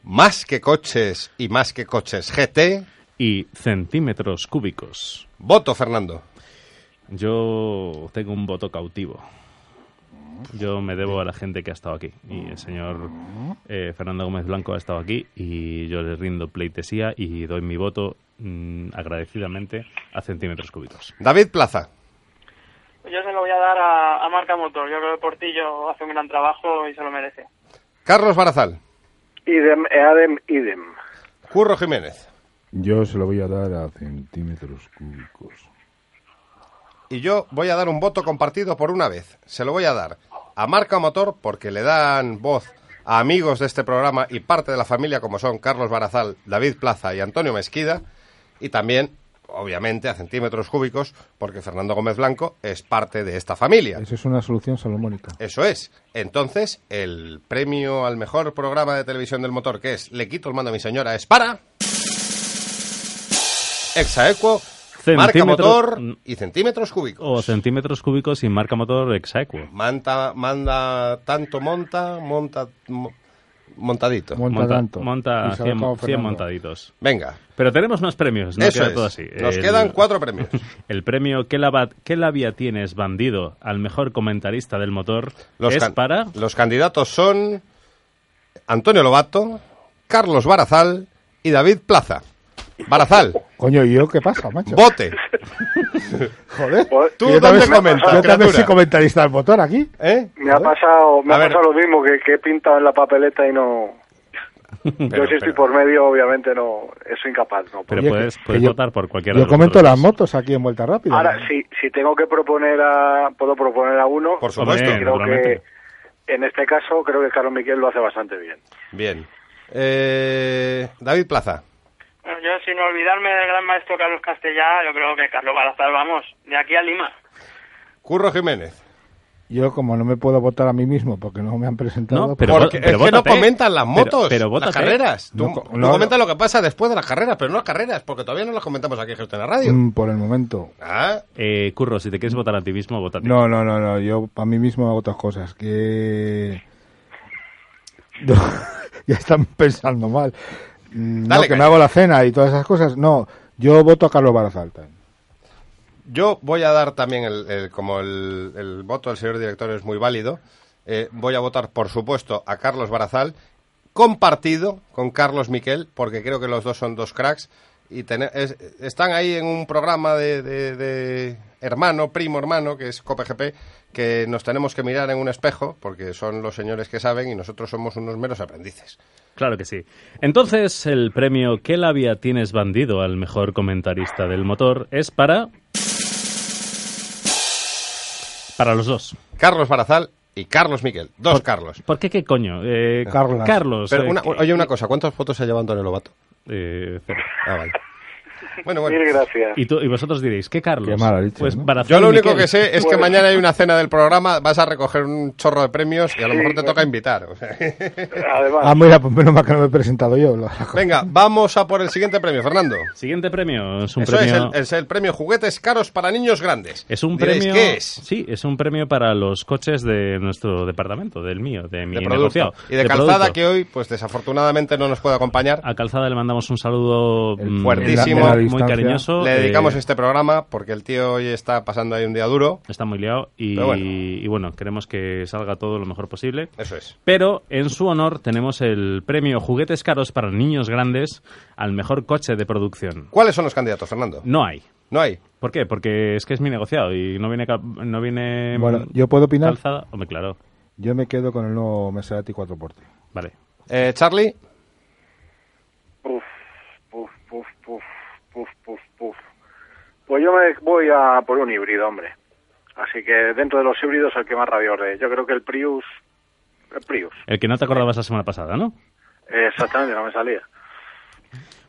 Más que Coches y Más que Coches GT.
Y Centímetros Cúbicos.
Voto, Fernando.
Yo tengo un voto cautivo. Yo me debo a la gente que ha estado aquí. Y el señor eh, Fernando Gómez Blanco ha estado aquí y yo le rindo pleitesía y doy mi voto mm, agradecidamente a Centímetros Cúbicos.
David Plaza.
Yo se lo voy a dar a, a Marca Motor. Yo creo que Portillo hace un gran trabajo y se lo merece.
Carlos Barazal.
Idem, eadem, idem.
Curro Jiménez.
Yo se lo voy a dar a centímetros cúbicos.
Y yo voy a dar un voto compartido por una vez. Se lo voy a dar a Marca Motor porque le dan voz a amigos de este programa y parte de la familia como son Carlos Barazal, David Plaza y Antonio Mesquida. Y también, obviamente, a centímetros cúbicos porque Fernando Gómez Blanco es parte de esta familia.
Eso es una solución salomónica.
Eso es. Entonces, el premio al mejor programa de televisión del motor, que es Le quito el mando a mi señora, es para... Exaequo, marca motor y centímetros cúbicos.
O Centímetros Cúbicos y Marca Motor Exaequo.
Manta, manda tanto monta, monta mo- montadito.
Monta
Monta,
tanto.
monta
Y se
100,
acaba
100
Fernando.
montaditos.
Venga,
Pero tenemos más premios, no
eso
queda
es.
todo así.
Nos
El-
quedan cuatro premios.
El premio ¿Qué, lava- qué labia tienes, bandido? al mejor comentarista del motor
Los,
es para...
los candidatos son Antonio Lobato, Carlos Barazal y David Plaza. Barazal,
Coño, ¿y yo qué pasa, macho?
vote.
Joder.
¿Tú
Yo
dónde
también-
comentas,
Yo también
criatura?
soy comentarista del motor aquí.
¿Eh?
me ha pasado, me
A
ha
ver.
pasado lo mismo que, que he pintado en la papeleta y no.
Pero-
yo si estoy
pero-
por medio, obviamente no, soy incapaz. No,
Pero
Oye,
puedes, puedes
yo-
votar por cualquiera
Yo
de los
comento
otros
las motos aquí en Vuelta Rápida.
Ahora, si, si tengo que proponer a, puedo proponer a uno.
Por supuesto.
Hombre,
creo que en este caso creo que Carlos Miquel lo hace bastante bien.
Bien. Eh, David Plaza.
Bueno, yo sin olvidarme del gran maestro Carlos Castellá, yo creo que Carlos Balazar, vamos, de aquí a Lima.
Curro Jiménez.
Yo, como no me puedo votar a mí mismo porque no me han presentado,
No, pero
Porque
vo- pero
es que no comentan las motos,
pero
las carreras. Tú,
No
tú
no,
comentas lo que pasa después de las carreras, pero no las carreras, porque todavía no las comentamos aquí en de Radio.
Mm, por el momento.
Ah,
Eh, Curro, si te quieres votar a ti mismo, vota a ti.
No, no, no, no. Yo a mí mismo hago otras cosas. Que. No, ya están pensando mal. Mm, No,
Dale,
que
caña.
me hago la cena y todas esas cosas. No, yo voto a Carlos Barazalta.
Yo voy a dar también, el, el- como el, el voto del señor director es muy válido, eh, voy a votar, por supuesto, a Carlos Barazal, compartido con Carlos Miquel, porque creo que los dos son dos cracks, y es- están ahí en un programa de, de- de hermano, primo hermano, que es COPGP, que nos tenemos que mirar en un espejo, porque son los señores que saben y nosotros somos unos meros aprendices.
Claro que sí. Entonces, el premio ¿Qué labia tienes bandido al mejor comentarista del motor? es para... Para los dos.
Carlos Barazal y Carlos Miquel, dos Carlos.
¿Por qué qué coño? Eh,
Carlos.
Carlos.
Pero
eh,
una- oye, una cosa, ¿cuántos fotos se ha llevado Antonio Lobato?
eh, cero.
Ah, vale. Bueno, bueno.
Mil gracias.
Y, tú- y vosotros diréis, ¿qué Carlos?
Qué mala leche,
pues
Yo lo único
Miquel.
que sé es que mañana hay una cena del programa, vas a recoger un chorro de premios y a lo
Sí,
mejor te
bueno.
toca invitar. o sea.
Además,
Ah, mira, pues menos mal que no me he presentado yo.
Venga, vamos a por el siguiente premio, Fernando.
Siguiente premio. Es un
Eso
premio...
es, el, es el premio Juguetes Caros para Niños Grandes.
Es un
Diréis,
premio.
¿Qué es?
Sí, es un premio para los coches de nuestro departamento, del mío, de mi
De
negociado.
Y de, calzada
producto.
que hoy, pues desafortunadamente no nos puede acompañar.
A Calzada le mandamos un saludo
El
mm,
fuertísimo.
la distancia.
cariñoso.
Le dedicamos
eh,
este programa porque el tío hoy está pasando ahí un día duro.
Está muy liado y
bueno.
y bueno, queremos que salga todo lo mejor posible.
Eso es.
Pero en su honor tenemos el premio Juguetes Caros para Niños Grandes al mejor coche de producción.
¿Cuáles son los candidatos, Fernando?
No hay.
No hay.
¿Por qué? Porque es que es mi negociado y no viene no viene
Bueno,
mm,
¿yo puedo opinar?
calzada. Hombre, claro.
Yo me quedo con el nuevo Maserati 4x.
Vale.
Eh, Charlie,
Puf, puf, puf, puf, puf, puf, puf. Pues yo me voy a por un híbrido, hombre. Así que dentro de los híbridos el que más rabioso es. Yo creo que el Prius... El Prius.
El que no te acordabas la semana pasada, ¿no?
Exactamente, no me salía.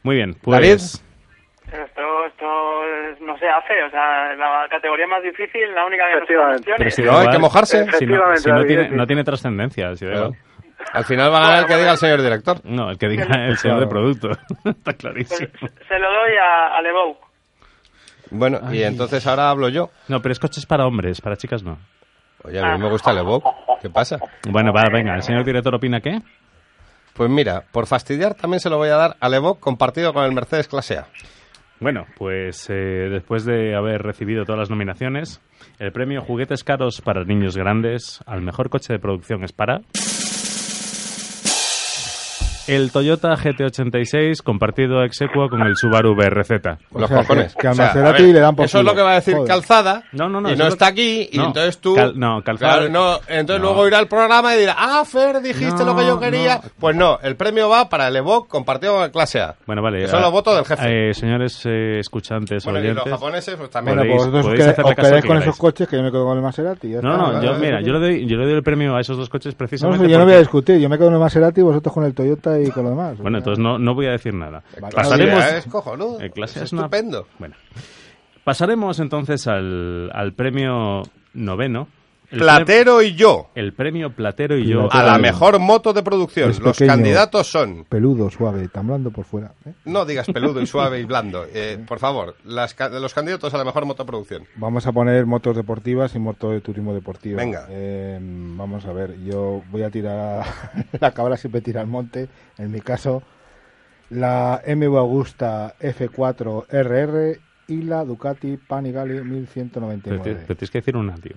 Muy bien. Pues
David.
Esto, esto es- no se hace, o sea, la categoría más difícil, la única que
Efectivamente.
Pero si
no hay que mojarse.
Si no, si no tiene, no tiene trascendencia. si
Claro. Al final va a ganar el que diga el señor director.
No, el que diga el señor de producto. Está
Pues
clarísimo.
se lo doy a, a.
Bueno, y entonces ahora hablo yo.
No, pero es coches para hombres, para chicas no.
Oye, a mí me gusta el Evoque. ¿Qué pasa?
Bueno, va, venga, ¿el señor director opina qué?
Pues mira, por fastidiar también se lo voy a dar al Evoque compartido con el Mercedes Clase A.
Bueno, pues eh, después de haber recibido todas las nominaciones, el premio Juguetes Caros para Niños Grandes al mejor coche de producción es para... El Toyota GT86 compartido ex aequo con el Subaru BRZ.
O
Los
sea,
cojones.
que- que al
O sea,
Maserati
a ver,
le dan por
Eso es lo que va a decir
Joder.
Calzada.
No, no, no,
Y
eso
no está aquí. Y
No,
entonces tú.
Cal- no, Calzada-
Claro, no, entonces
No.
luego irá al programa y dirá, ah, Fer, dijiste
No,
lo que yo quería.
no.
Pues no, el premio va para el Evoque compartido con el Clase A.
Bueno, vale.
Que son los votos del jefe.
eh, señores eh, escuchantes
Bueno, y los
oyentes.
japoneses, pues también.
Bueno,
Podéis-
pues vosotros os
podéis
os quedáis
que
con esos coches que yo me quedo con el Maserati.
No, no, yo, mira, yo le, doy, yo le doy el premio a esos dos coches precisamente.
no, yo no voy a discutir. Yo me quedo con el Maserati y vosotros con el Toyota y con lo demás.
Bueno, entonces no, no voy a decir nada.
Vale.
Pasaremos.
Es cojonudo.
El clase
es
es una-
estupendo.
Bueno, pasaremos entonces al, al premio noveno. El
Platero y yo.
el premio Platero y yo.
A la mejor moto de producción.
Es
Los
pequeño.
candidatos son.
Peludo, suave, tan blando por fuera. ¿eh?
No digas peludo y suave y blando. Eh, por favor, las ca- los candidatos a la mejor moto de producción.
Vamos a poner motos deportivas y motos de turismo deportivo.
Venga.
Eh, vamos a ver, yo voy a tirar. a- la cabra siempre tira al monte. En mi caso, la MV Augusta F4 RR y la Ducati Panigale
Pero, ti-
1199.
pero tienes que decir una, tío.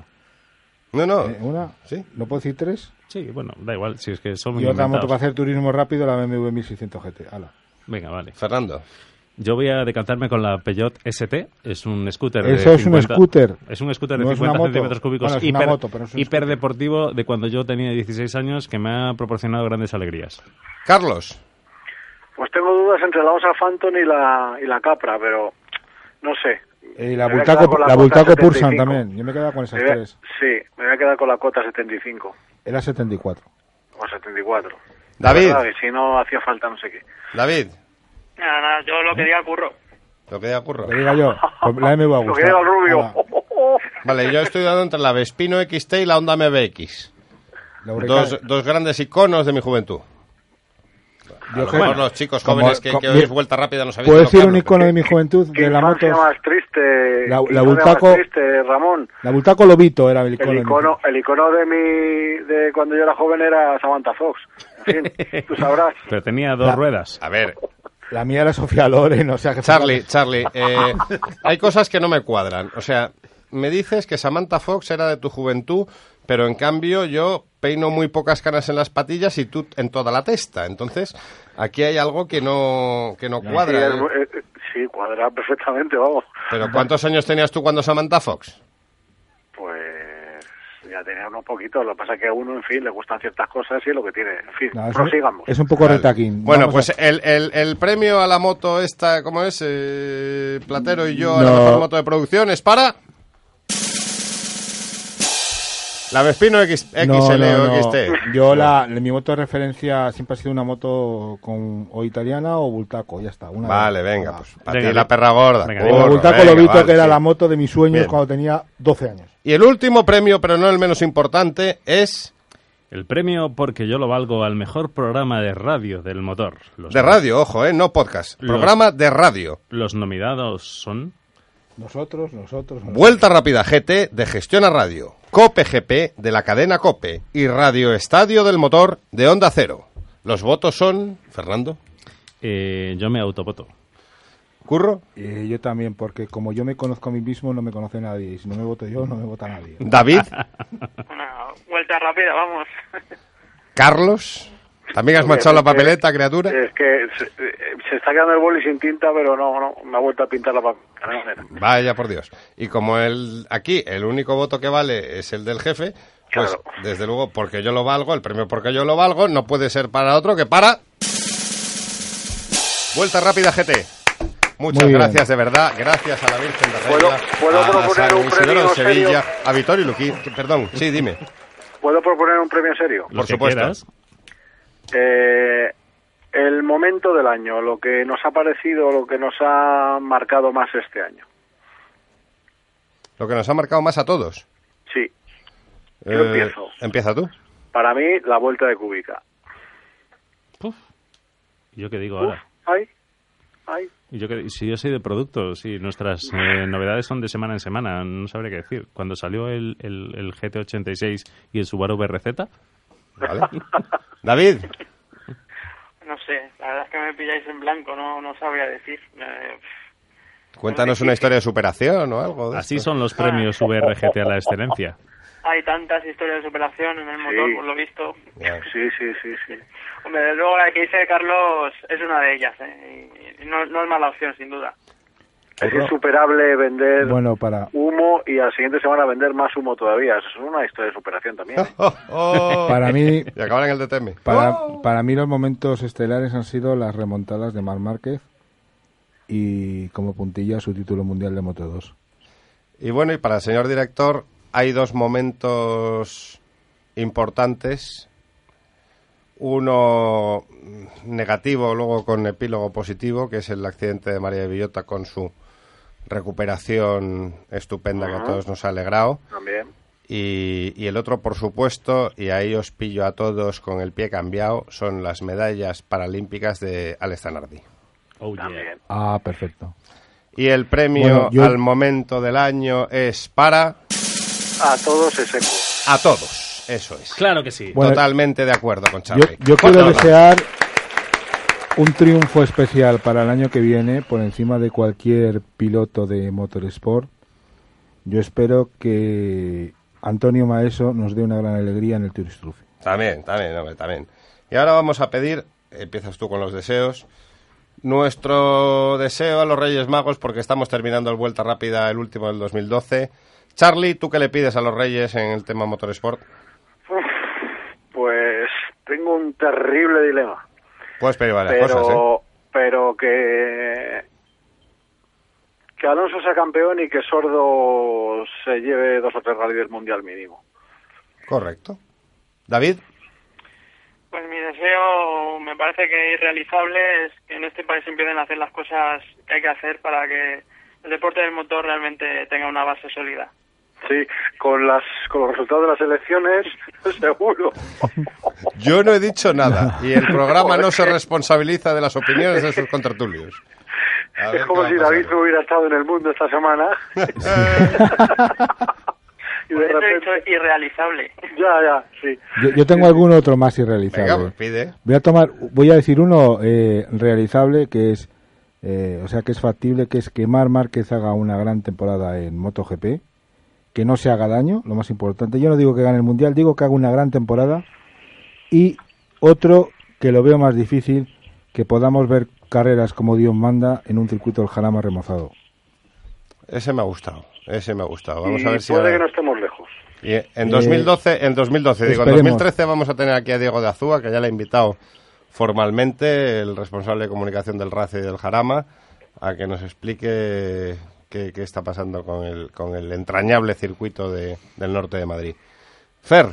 No, no.
Eh, ¿Una?
Sí.
¿No puedo decir tres?
Sí, bueno, da igual, si es que son muy
Y otra moto para hacer turismo rápido, la BMW 1600 GT. Hala.
Venga, vale.
Fernando.
Yo voy a decantarme con la Peugeot ST. Es un scooter
Eso
de
es un
50
scooter.
Es un scooter de
No es una
50
moto.
centímetros cúbicos
Bueno, es una
hiper,
moto, pero es un scooter.
hiperdeportivo de cuando yo tenía 16 años que me ha proporcionado grandes alegrías.
Carlos.
Pues tengo dudas entre la Osa Phantom y la, y la Capra, pero no sé.
Y la
a
Bultaco, la
cota
Bultaco Pursan
75.
también. Yo me he quedado con esas
Me a-
tres.
sí, me voy a quedar con la cota 75
Era 74.
o 74.
David.
La verdad que si no hacía falta no sé qué.
David.
Nada, nada, yo lo que diga curro.
Lo que diga curro.
Lo diga yo. pues La MV
Lo
Augusta.
que diga el rubio.
Hala.
Vale, yo estoy dando entre la Vespino XT y la Honda MBX.
La
Dos, dos grandes iconos de mi juventud. A
Yo
lo
que-
mejor los chicos
como-
jóvenes que,
como-
que oís vuelta rápida no sabéis
¿Puedo
de lo que
decir un icono de mi juventud de la moto?
más triste.
La- la Bultaco-
más triste, Ramón.
La Bultaco Lobito era el icono.
El icono, el icono de mi, de cuando yo era joven era Samantha Fox. En fin, tú sabrás.
Pero tenía dos
La-
ruedas.
A ver,
La mía era Sofía Loren, o sea que...
Charlie, Charlie, eh, hay cosas que no me cuadran. O sea, me dices que Samantha Fox era de tu juventud, pero en cambio yo peino muy pocas canas en las patillas y tú en toda la testa. Entonces, aquí hay algo que no, que no cuadra. ¿eh?
eh, eh, sí, cuadra perfectamente, vamos.
Pero ¿cuántos años tenías tú cuando Samantha Fox?
Pues ya tenía unos poquitos. Lo que pasa es que a uno, en fin, le gustan ciertas cosas y es lo que tiene. En fin,
No, es, un,
prosigamos.
es un poco
Vale.
retaquín.
Bueno,
Vamos
pues
a-
el, el, el premio a la moto esta, ¿cómo es? Eh, Platero y yo a la mejor moto de producción es para... La Vespino X, XL
No, no,
o
no.
XT.
Yo la, mi moto de referencia siempre ha sido una moto con o italiana o Bultaco, ya está. Una
Vale,
de-
venga, pues para
Venga,
ti la perra gorda.
venga,
La Bultaco
venga,
Lobito,
vale,
que era
sí.
la moto de mis sueños
Bien.
cuando tenía 12 años.
Y el último premio, pero no el menos importante, es
El premio porque yo lo valgo al mejor programa de radio del motor. Los
de radio, ojo, eh, no podcast.
Los-
Programa de radio.
Los nominados son
Nosotros, nosotros. nosotros.
Vuelta Rápida GT de Gestión a Radio. Cope GP de la cadena Cope. Y Radio Estadio del Motor de Onda Cero. Los votos son, Fernando,
eh, Yo me autovoto.
Curro,
Eh, yo también, porque como yo me conozco a mí mismo, no me conoce nadie. Y si no me voto yo, no me vota nadie.
David,
Una vuelta rápida, vamos.
Carlos. También has manchado la papeleta, criatura.
Es que se, eh, se está quedando el boli sin tinta, pero no, no, me ha vuelto a pintar la papeleta.
Vaya por Dios. Y como el aquí el único voto que vale es el del jefe, pues
Claro.
desde luego porque yo lo valgo, el premio porque yo lo valgo, no puede ser para otro que para Vuelta Rápida GT. Muchas
Muy bien.
gracias de verdad, gracias a la Virgen de
¿Puedo-
Regla,
puedo
a
proponer
San
premio
en Sevilla,
serio?
a Vittorio Luqui, que- perdón, sí, dime.
¿Puedo proponer un premio serio?
Los que
supuesto.
Eh, el momento del año, lo que nos ha parecido, lo que nos ha marcado más este año.
Lo que nos ha marcado más a todos.
Sí, Yo
Eh,
empiezo.
Empieza tú.
para mí, la vuelta de Cúbica.
Puf. ¿Yo qué digo
Uf,
ahora?
ay, ay.
Y yo que, si yo soy de producto, sí, nuestras eh, novedades son de semana en semana, no sabré qué decir. Cuando salió el, el, el GT86 y el Subaru BRZ,
¿vale? David,
No sé, la verdad es que me pilláis en blanco, no, no sabría decir. Eh,
cuéntanos una historia de superación o algo. de
así
esto.
son los premios VRGT a la excelencia.
hay tantas historias de superación en el motor,
Sí.
por lo visto.
Sí, sí, sí, sí.
Hombre, desde luego la que dice Carlos es una de ellas, ¿eh? Y no, no es mala opción, sin duda.
Es insuperable vender
Bueno, para...
humo y al siguiente semana vender más humo todavía. Eso es una historia de superación también. ¿eh?
Oh, oh.
Para mí,
Y acabar en el DTM.
para, para mí los momentos estelares han sido las remontadas de Mar Márquez y como puntilla su título mundial de Moto 2.
Y bueno, y para el señor director, hay dos momentos importantes. Uno negativo, luego con epílogo positivo, que es el accidente de María de Villota con su recuperación estupenda que a todos nos ha alegrado.
También.
Y, y el otro, por supuesto, y ahí os pillo a todos con el pie cambiado, son las medallas paralímpicas de Alex Zanardi.
Oh, yeah.
También.
Ah, perfecto.
Y el premio
Bueno, yo-
al momento del año es para
A todos es seco.
a todos. Eso es.
Claro que sí.
Bueno,
Totalmente de acuerdo con Charlie.
yo quiero desear un triunfo especial para el año que viene por encima de cualquier piloto de motorsport. Yo espero que Antonio Maeso nos dé una gran alegría en el Tour Trophy.
También, también, hombre, también. Y ahora vamos a pedir, empiezas tú con los deseos, nuestro deseo a los Reyes Magos, porque estamos terminando el Vuelta Rápida, el último del 2012. Charlie, ¿tú qué le pides a los Reyes en el tema motorsport?
Pues tengo un terrible dilema.
Puedes pedir varias
pero,
cosas, ¿eh?
pero que que Alonso sea campeón y que Sordo se lleve dos o tres rallies del mundial mínimo.
Correcto. David,
Pues mi deseo me parece que irrealizable es que en este país empiecen a hacer las cosas que hay que hacer para que el deporte del motor realmente tenga una base sólida.
Sí, con las con los resultados de las elecciones, seguro.
Yo no he dicho nada y el programa no se responsabiliza de las opiniones de sus ver
Es como si David no hubiera estado en el mundo esta semana. y de
he irrealizable.
ya, ya, sí.
Yo, yo tengo algún otro más irrealizable.
Venga, pues pide.
Voy a tomar, voy a decir uno eh, realizable que es, eh, o sea, que es factible, que es que Mar Márquez haga una gran temporada en MotoGP, que no se haga daño, lo más importante. Yo no digo que gane el mundial, digo que haga una gran temporada. Y otro que lo veo más difícil, que podamos ver carreras como Dios manda en un circuito del Jarama remozado.
Ese me ha gustado. Ese me ha gustado. Vamos
y
a ver si
puede
ahora-
que no estemos lejos.
Y en 2012, en 2012, digo, en
esperemos.
2013 vamos a tener aquí a Diego de Azúa, que ya le ha invitado formalmente el responsable de comunicación del RACE y del Jarama, a que nos explique qué, qué está pasando con el, con el entrañable circuito de- del norte de Madrid. Fer,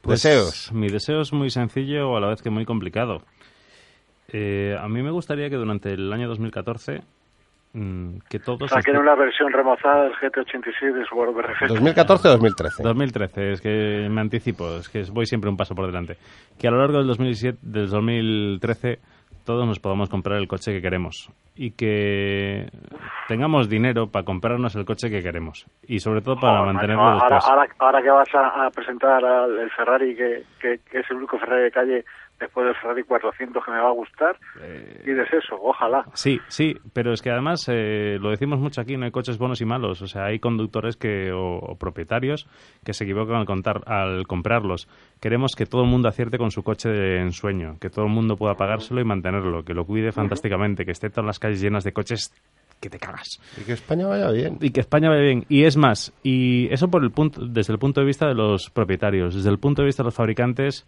Pues,
deseos.
Mi deseo es muy sencillo o a la vez que muy complicado. Eh, a mí me gustaría que durante el año 2014 mm, que todos...
Saquen
este-
una versión remozada del GT86 de su World BRF.
2014 o 2013.
2013, es que me anticipo, es que voy siempre un paso por delante. Que a lo largo del 2007, del 2013 todos nos podamos comprar el coche que queremos y que tengamos dinero para comprarnos el coche que queremos y sobre todo para
Joder,
mantenerlo
macho, ahora,
después.
ahora, ahora que vas a, a presentar al el Ferrari, que, que, que es el único Ferrari de calle después del Ferrari 400 que me va a gustar,
Eh,
pides eso, ojalá.
Sí, sí, pero es que además eh, lo decimos mucho aquí, no hay coches buenos y malos. O sea, hay conductores que o, o propietarios que se equivocan al, contar, al comprarlos. Queremos que todo el mundo acierte con su coche de ensueño, que todo el mundo pueda pagárselo y mantenerlo, que lo cuide fantásticamente, que esté todas las calles llenas de coches que te cagas.
Y que España vaya bien.
Y que España vaya bien. Y es más, y eso por el punto, desde el punto de vista de los propietarios, desde el punto de vista de los fabricantes,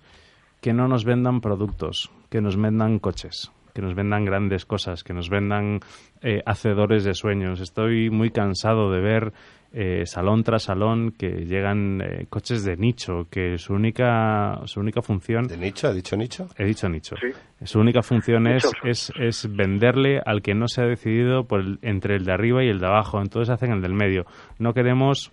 que no nos vendan productos, que nos vendan coches, que nos vendan grandes cosas, que nos vendan eh, hacedores de sueños. Estoy muy cansado de ver eh, salón tras salón que llegan eh, coches de nicho, que su única, su única función...
¿De nicho? ¿Ha dicho nicho?
He dicho nicho.
Sí.
Su única función es, es, es venderle al que no se ha decidido por el- entre el de arriba y el de abajo. Entonces hacen el del medio. No queremos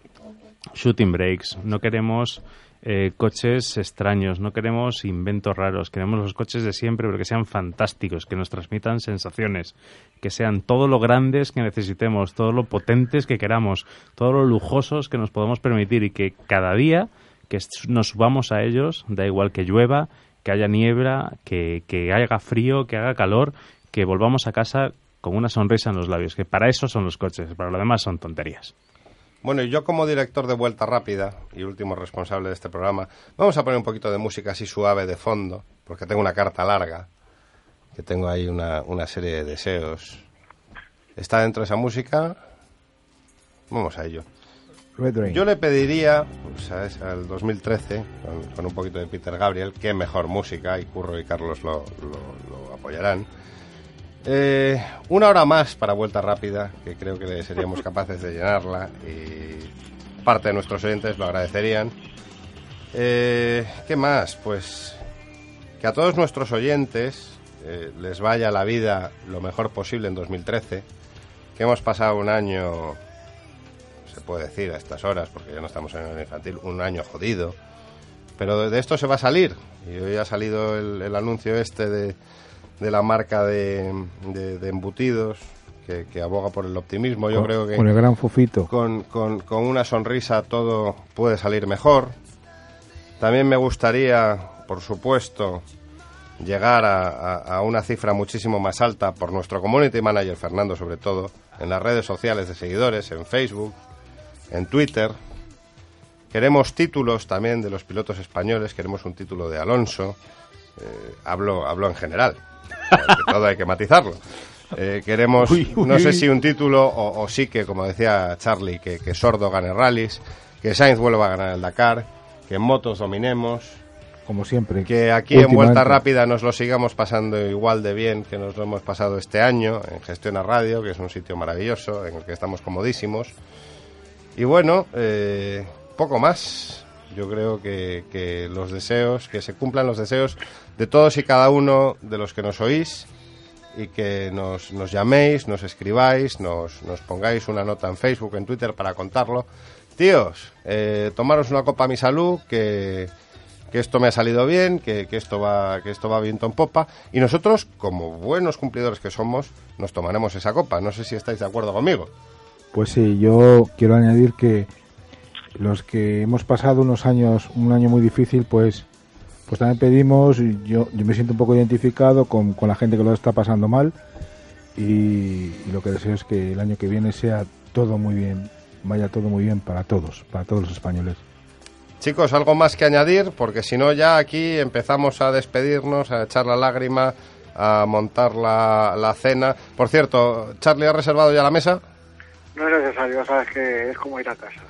shooting breaks, no queremos eh, coches extraños, no queremos inventos raros, queremos los coches de siempre, pero que sean fantásticos, que nos transmitan sensaciones, que sean todo lo grandes que necesitemos, todo lo potentes que queramos, todo lo lujosos que nos podamos permitir y que cada día que nos subamos a ellos, da igual que llueva, que haya niebla, que, que haga frío, que haga calor, que volvamos a casa con una sonrisa en los labios, que para eso son los coches, para lo demás son tonterías.
Bueno, y yo como director de Vuelta Rápida y último responsable de este programa, vamos a poner un poquito de música así suave de fondo, porque tengo una carta larga, que tengo ahí una, una serie de deseos. ¿Está dentro de esa música? Vamos a ello. Yo le pediría, pues, al 2013, con, con un poquito de Peter Gabriel, qué mejor música, y Curro y Carlos lo, lo- lo apoyarán. Eh, una hora más para Vuelta Rápida, que creo que seríamos capaces de llenarla, y parte de nuestros oyentes lo agradecerían. Eh, ¿Qué más? Pues que a todos nuestros oyentes eh, les vaya la vida lo mejor posible en 2013, que hemos pasado un año se puede decir a estas horas, porque ya no estamos en el infantil, un año jodido. Pero de, esto se va a salir. Y hoy ha salido el, el anuncio este de, de la marca de, de- de embutidos que, que aboga por el optimismo. Yo
con,
creo que
con el gran Fofito.
con, con- con una sonrisa todo puede salir mejor. También me gustaría, por supuesto, llegar a, a- a una cifra muchísimo más alta por nuestro community manager, Fernando, sobre todo, en las redes sociales de seguidores, en Facebook, en Twitter. Queremos títulos también de los pilotos españoles, queremos un título de Alonso. Eh, hablo, hablo en general, porque todo hay que matizarlo. Eh, queremos,
Uy, uy,
no sé si un título o, o sí que, como decía Charlie, que, que Sordo gane rallies, que Sainz vuelva a ganar el Dakar, que en motos dominemos,
Como siempre.
que aquí en. Vuelta Rápida nos lo sigamos pasando igual de bien que nos lo hemos pasado este año en Gestiona Radio, que es un sitio maravilloso en el que estamos comodísimos. Y bueno, eh, poco más. Yo creo que, que los deseos, que se cumplan los deseos de todos y cada uno de los que nos oís y que nos, nos llaméis, nos escribáis, nos, nos pongáis una nota en Facebook, en Twitter para contarlo. Tíos, eh, tomaros una copa a mi salud, que, que esto me ha salido bien, que, que esto va, que esto va viento en popa. Y nosotros, como buenos cumplidores que somos, nos tomaremos esa copa. No sé si estáis de acuerdo conmigo.
Pues sí, yo quiero añadir que los que hemos pasado unos años, un año muy difícil, pues, pues también pedimos, yo, yo me siento un poco identificado con, con la gente que lo está pasando mal y, y lo que deseo es que el año que viene sea todo muy bien, vaya todo muy bien para todos, para todos los españoles.
Chicos, algo más que añadir, porque si no ya aquí empezamos a despedirnos, a echar la lágrima, a montar la, la cena. Por cierto, Charlie ha reservado ya la mesa.
No es necesario, sabes que es como ir a casa.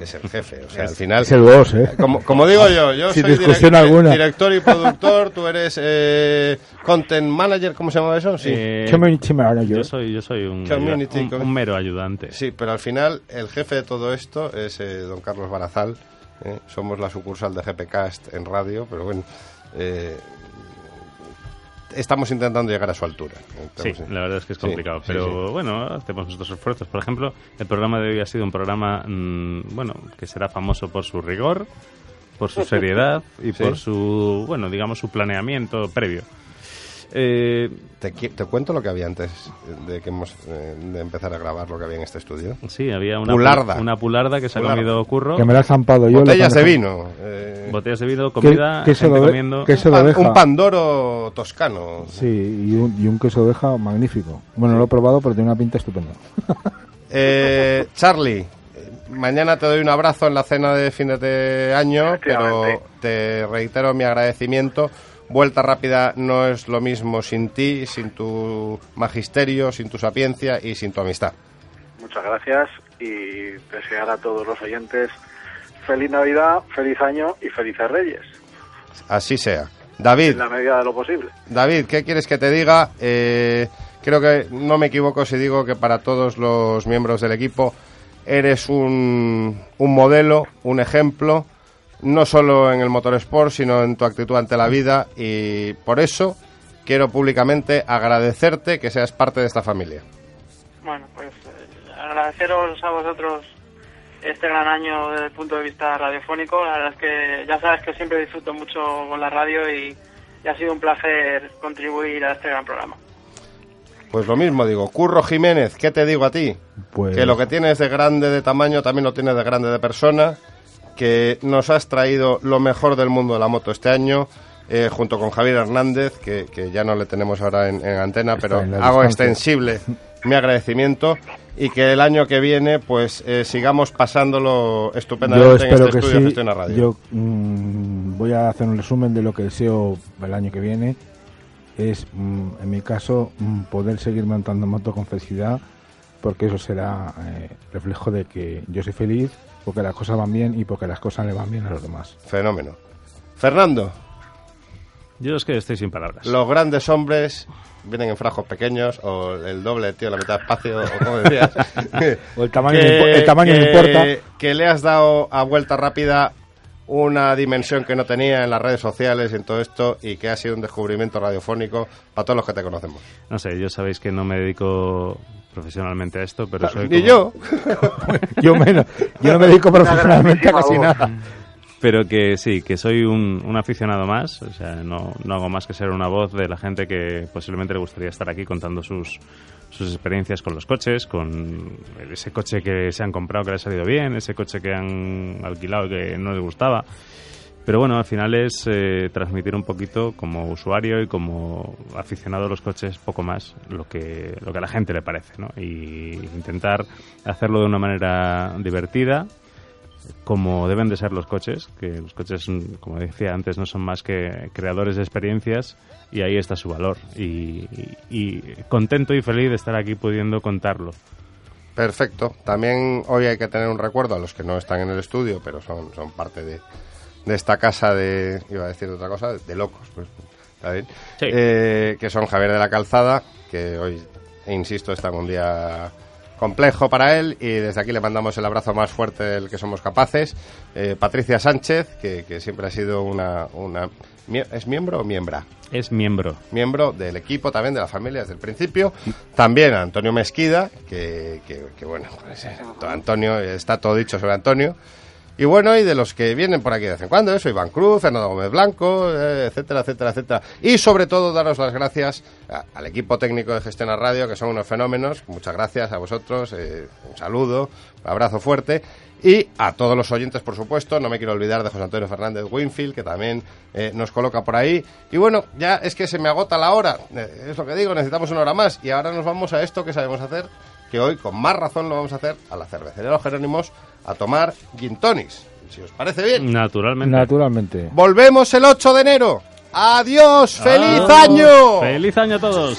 Es el jefe, o sea, al final...
Es el boss, ¿eh?
Como, como digo yo, yo
Sin
soy
discusión alguna.
director y productor, tú eres eh, content manager, ¿cómo se llama eso? Sí.
Eh,
Community manager.
yo soy, yo soy un,
Community
un-
com-
un mero ayudante.
Sí, pero al final el jefe de todo esto es eh, don Carlos Barazal. ¿eh? Somos la sucursal de GPcast en radio, pero bueno, eh, estamos intentando llegar a su altura.
Sí, la verdad es que es complicado,
sí,
pero
sí.
bueno, hacemos nuestros esfuerzos. Por ejemplo, el programa de hoy ha sido un programa, mm, bueno, que será famoso por su rigor, por su seriedad y por su, bueno, digamos, su planeamiento previo. Eh,
¿Te, cuento lo que había antes de que hemos eh, de empezar a grabar lo que había en este estudio.
sí, había una
Pularda.
una pularda que se ha
Pularda.
comido curro,
Que me la he zampado yo.
Botellas de vino. eh,
botellas de vino, comida,
queso
gente
de-
comiendo.
queso
un,
de
pan-
oveja.
un pandoro toscano.
Sí, y un, y un queso de oveja magnífico. Bueno, lo he probado, pero tiene una pinta estupenda.
Eh, Charlie, mañana te doy un abrazo en la cena de fin de año, pero te reitero mi agradecimiento. Vuelta rápida no es lo mismo sin ti, sin tu magisterio, sin tu sapiencia y sin tu amistad.
Muchas gracias y desear a todos los oyentes feliz Navidad, feliz año y felices Reyes,
Así sea. David,
en la medida de lo posible.
David, ¿qué quieres que te diga? Eh, creo que no me equivoco si digo que para todos los miembros del equipo eres un, un modelo, un ejemplo, no solo en el motorsport, sino en tu actitud ante la vida y por eso quiero públicamente agradecerte que seas parte de esta familia.
Bueno, pues eh, agradeceros a vosotros este gran año desde el punto de vista radiofónico. La verdad es que ya sabes que siempre disfruto mucho con la radio y, y ha sido un placer contribuir a este gran programa.
Pues lo mismo digo, Curro Jiménez, ¿qué te digo a ti?
Pues
Que lo que tienes de grande de tamaño también lo tienes de grande de persona, que nos has traído lo mejor del mundo de la moto este año, eh, junto con Javier Hernández, que, que ya no le tenemos ahora en, en antena,
Está
pero
en
hago extensible mi agradecimiento y que el año que viene pues eh, sigamos pasándolo
yo
estupendamente en
espero
este
que
estudio de
sí.
A Radio.
Yo mm, voy a hacer un resumen de lo que deseo el año que viene. Es, mm, en mi caso, mm, poder seguir montando moto con felicidad, porque eso será eh, reflejo de que yo soy feliz, porque las cosas van bien y porque las cosas le van bien a los demás.
Fenómeno. Fernando,
Yo es que estoy sin palabras.
los grandes hombres vienen en frascos pequeños o el doble tío la mitad de espacio o como decías
O el tamaño el tamaño no importa.
que le has dado a vuelta rápida una dimensión que no tenía en las redes sociales y en todo esto y que ha sido un descubrimiento radiofónico para todos los que te conocemos
No sé, yo sabéis que no me dedico profesionalmente a esto, pero soy
ni
como-
yo
yo menos. Yo no me dedico profesionalmente a casi nada.
Pero que sí, que soy un, un aficionado más, o sea, no, no hago más que ser una voz de la gente que posiblemente le gustaría estar aquí contando sus, sus experiencias con los coches, con ese coche que se han comprado que le ha salido bien, ese coche que han alquilado que no les gustaba. Pero bueno, al final es eh, transmitir un poquito como usuario y como aficionado a los coches poco más lo que, lo que a la gente le parece, ¿no? Y intentar hacerlo de una manera divertida, como deben de ser los coches, que los coches, como decía antes, no son más que creadores de experiencias y ahí está su valor. Y, y- y contento y feliz de estar aquí pudiendo contarlo.
perfecto también hoy hay que tener un recuerdo a los que no están en el estudio pero son, son parte de, de esta casa de iba a decir otra cosa de locos pues está bien
Sí.
Eh, que son Javier de la Calzada que hoy insisto está en un día complejo para él y desde aquí le mandamos el abrazo más fuerte del que somos capaces. Eh, Patricia Sánchez, que, que siempre ha sido una, una... ¿Es miembro o miembra?
Es miembro.
miembro del equipo también de la familia desde el principio. También Antonio Mesquida, que, que- que, bueno, pues, eh, Antonio, está todo dicho sobre Antonio. Y bueno, y de los que vienen por aquí de vez en cuando, eso, Iván Cruz, Fernando Gómez Blanco, eh, etcétera, etcétera, etcétera. Y sobre todo, daros las gracias al equipo técnico de Gestión a Radio, que son unos fenómenos. Muchas gracias a vosotros, eh, un saludo, un abrazo fuerte. Y a todos los oyentes, por supuesto, no me quiero olvidar de José Antonio Fernández Winfield, que también eh, nos coloca por ahí. Y bueno, ya es que se me agota la hora, eh, es lo que digo, necesitamos una hora más. Y ahora nos vamos a esto que sabemos hacer, que hoy con más razón lo vamos a hacer a la cervecería Los Jerónimos a tomar gin tonics. Si os parece bien.
Naturalmente.
Naturalmente.
Volvemos el 8 de enero. ¡Adiós! ¡Feliz año!
¡Feliz año a todos!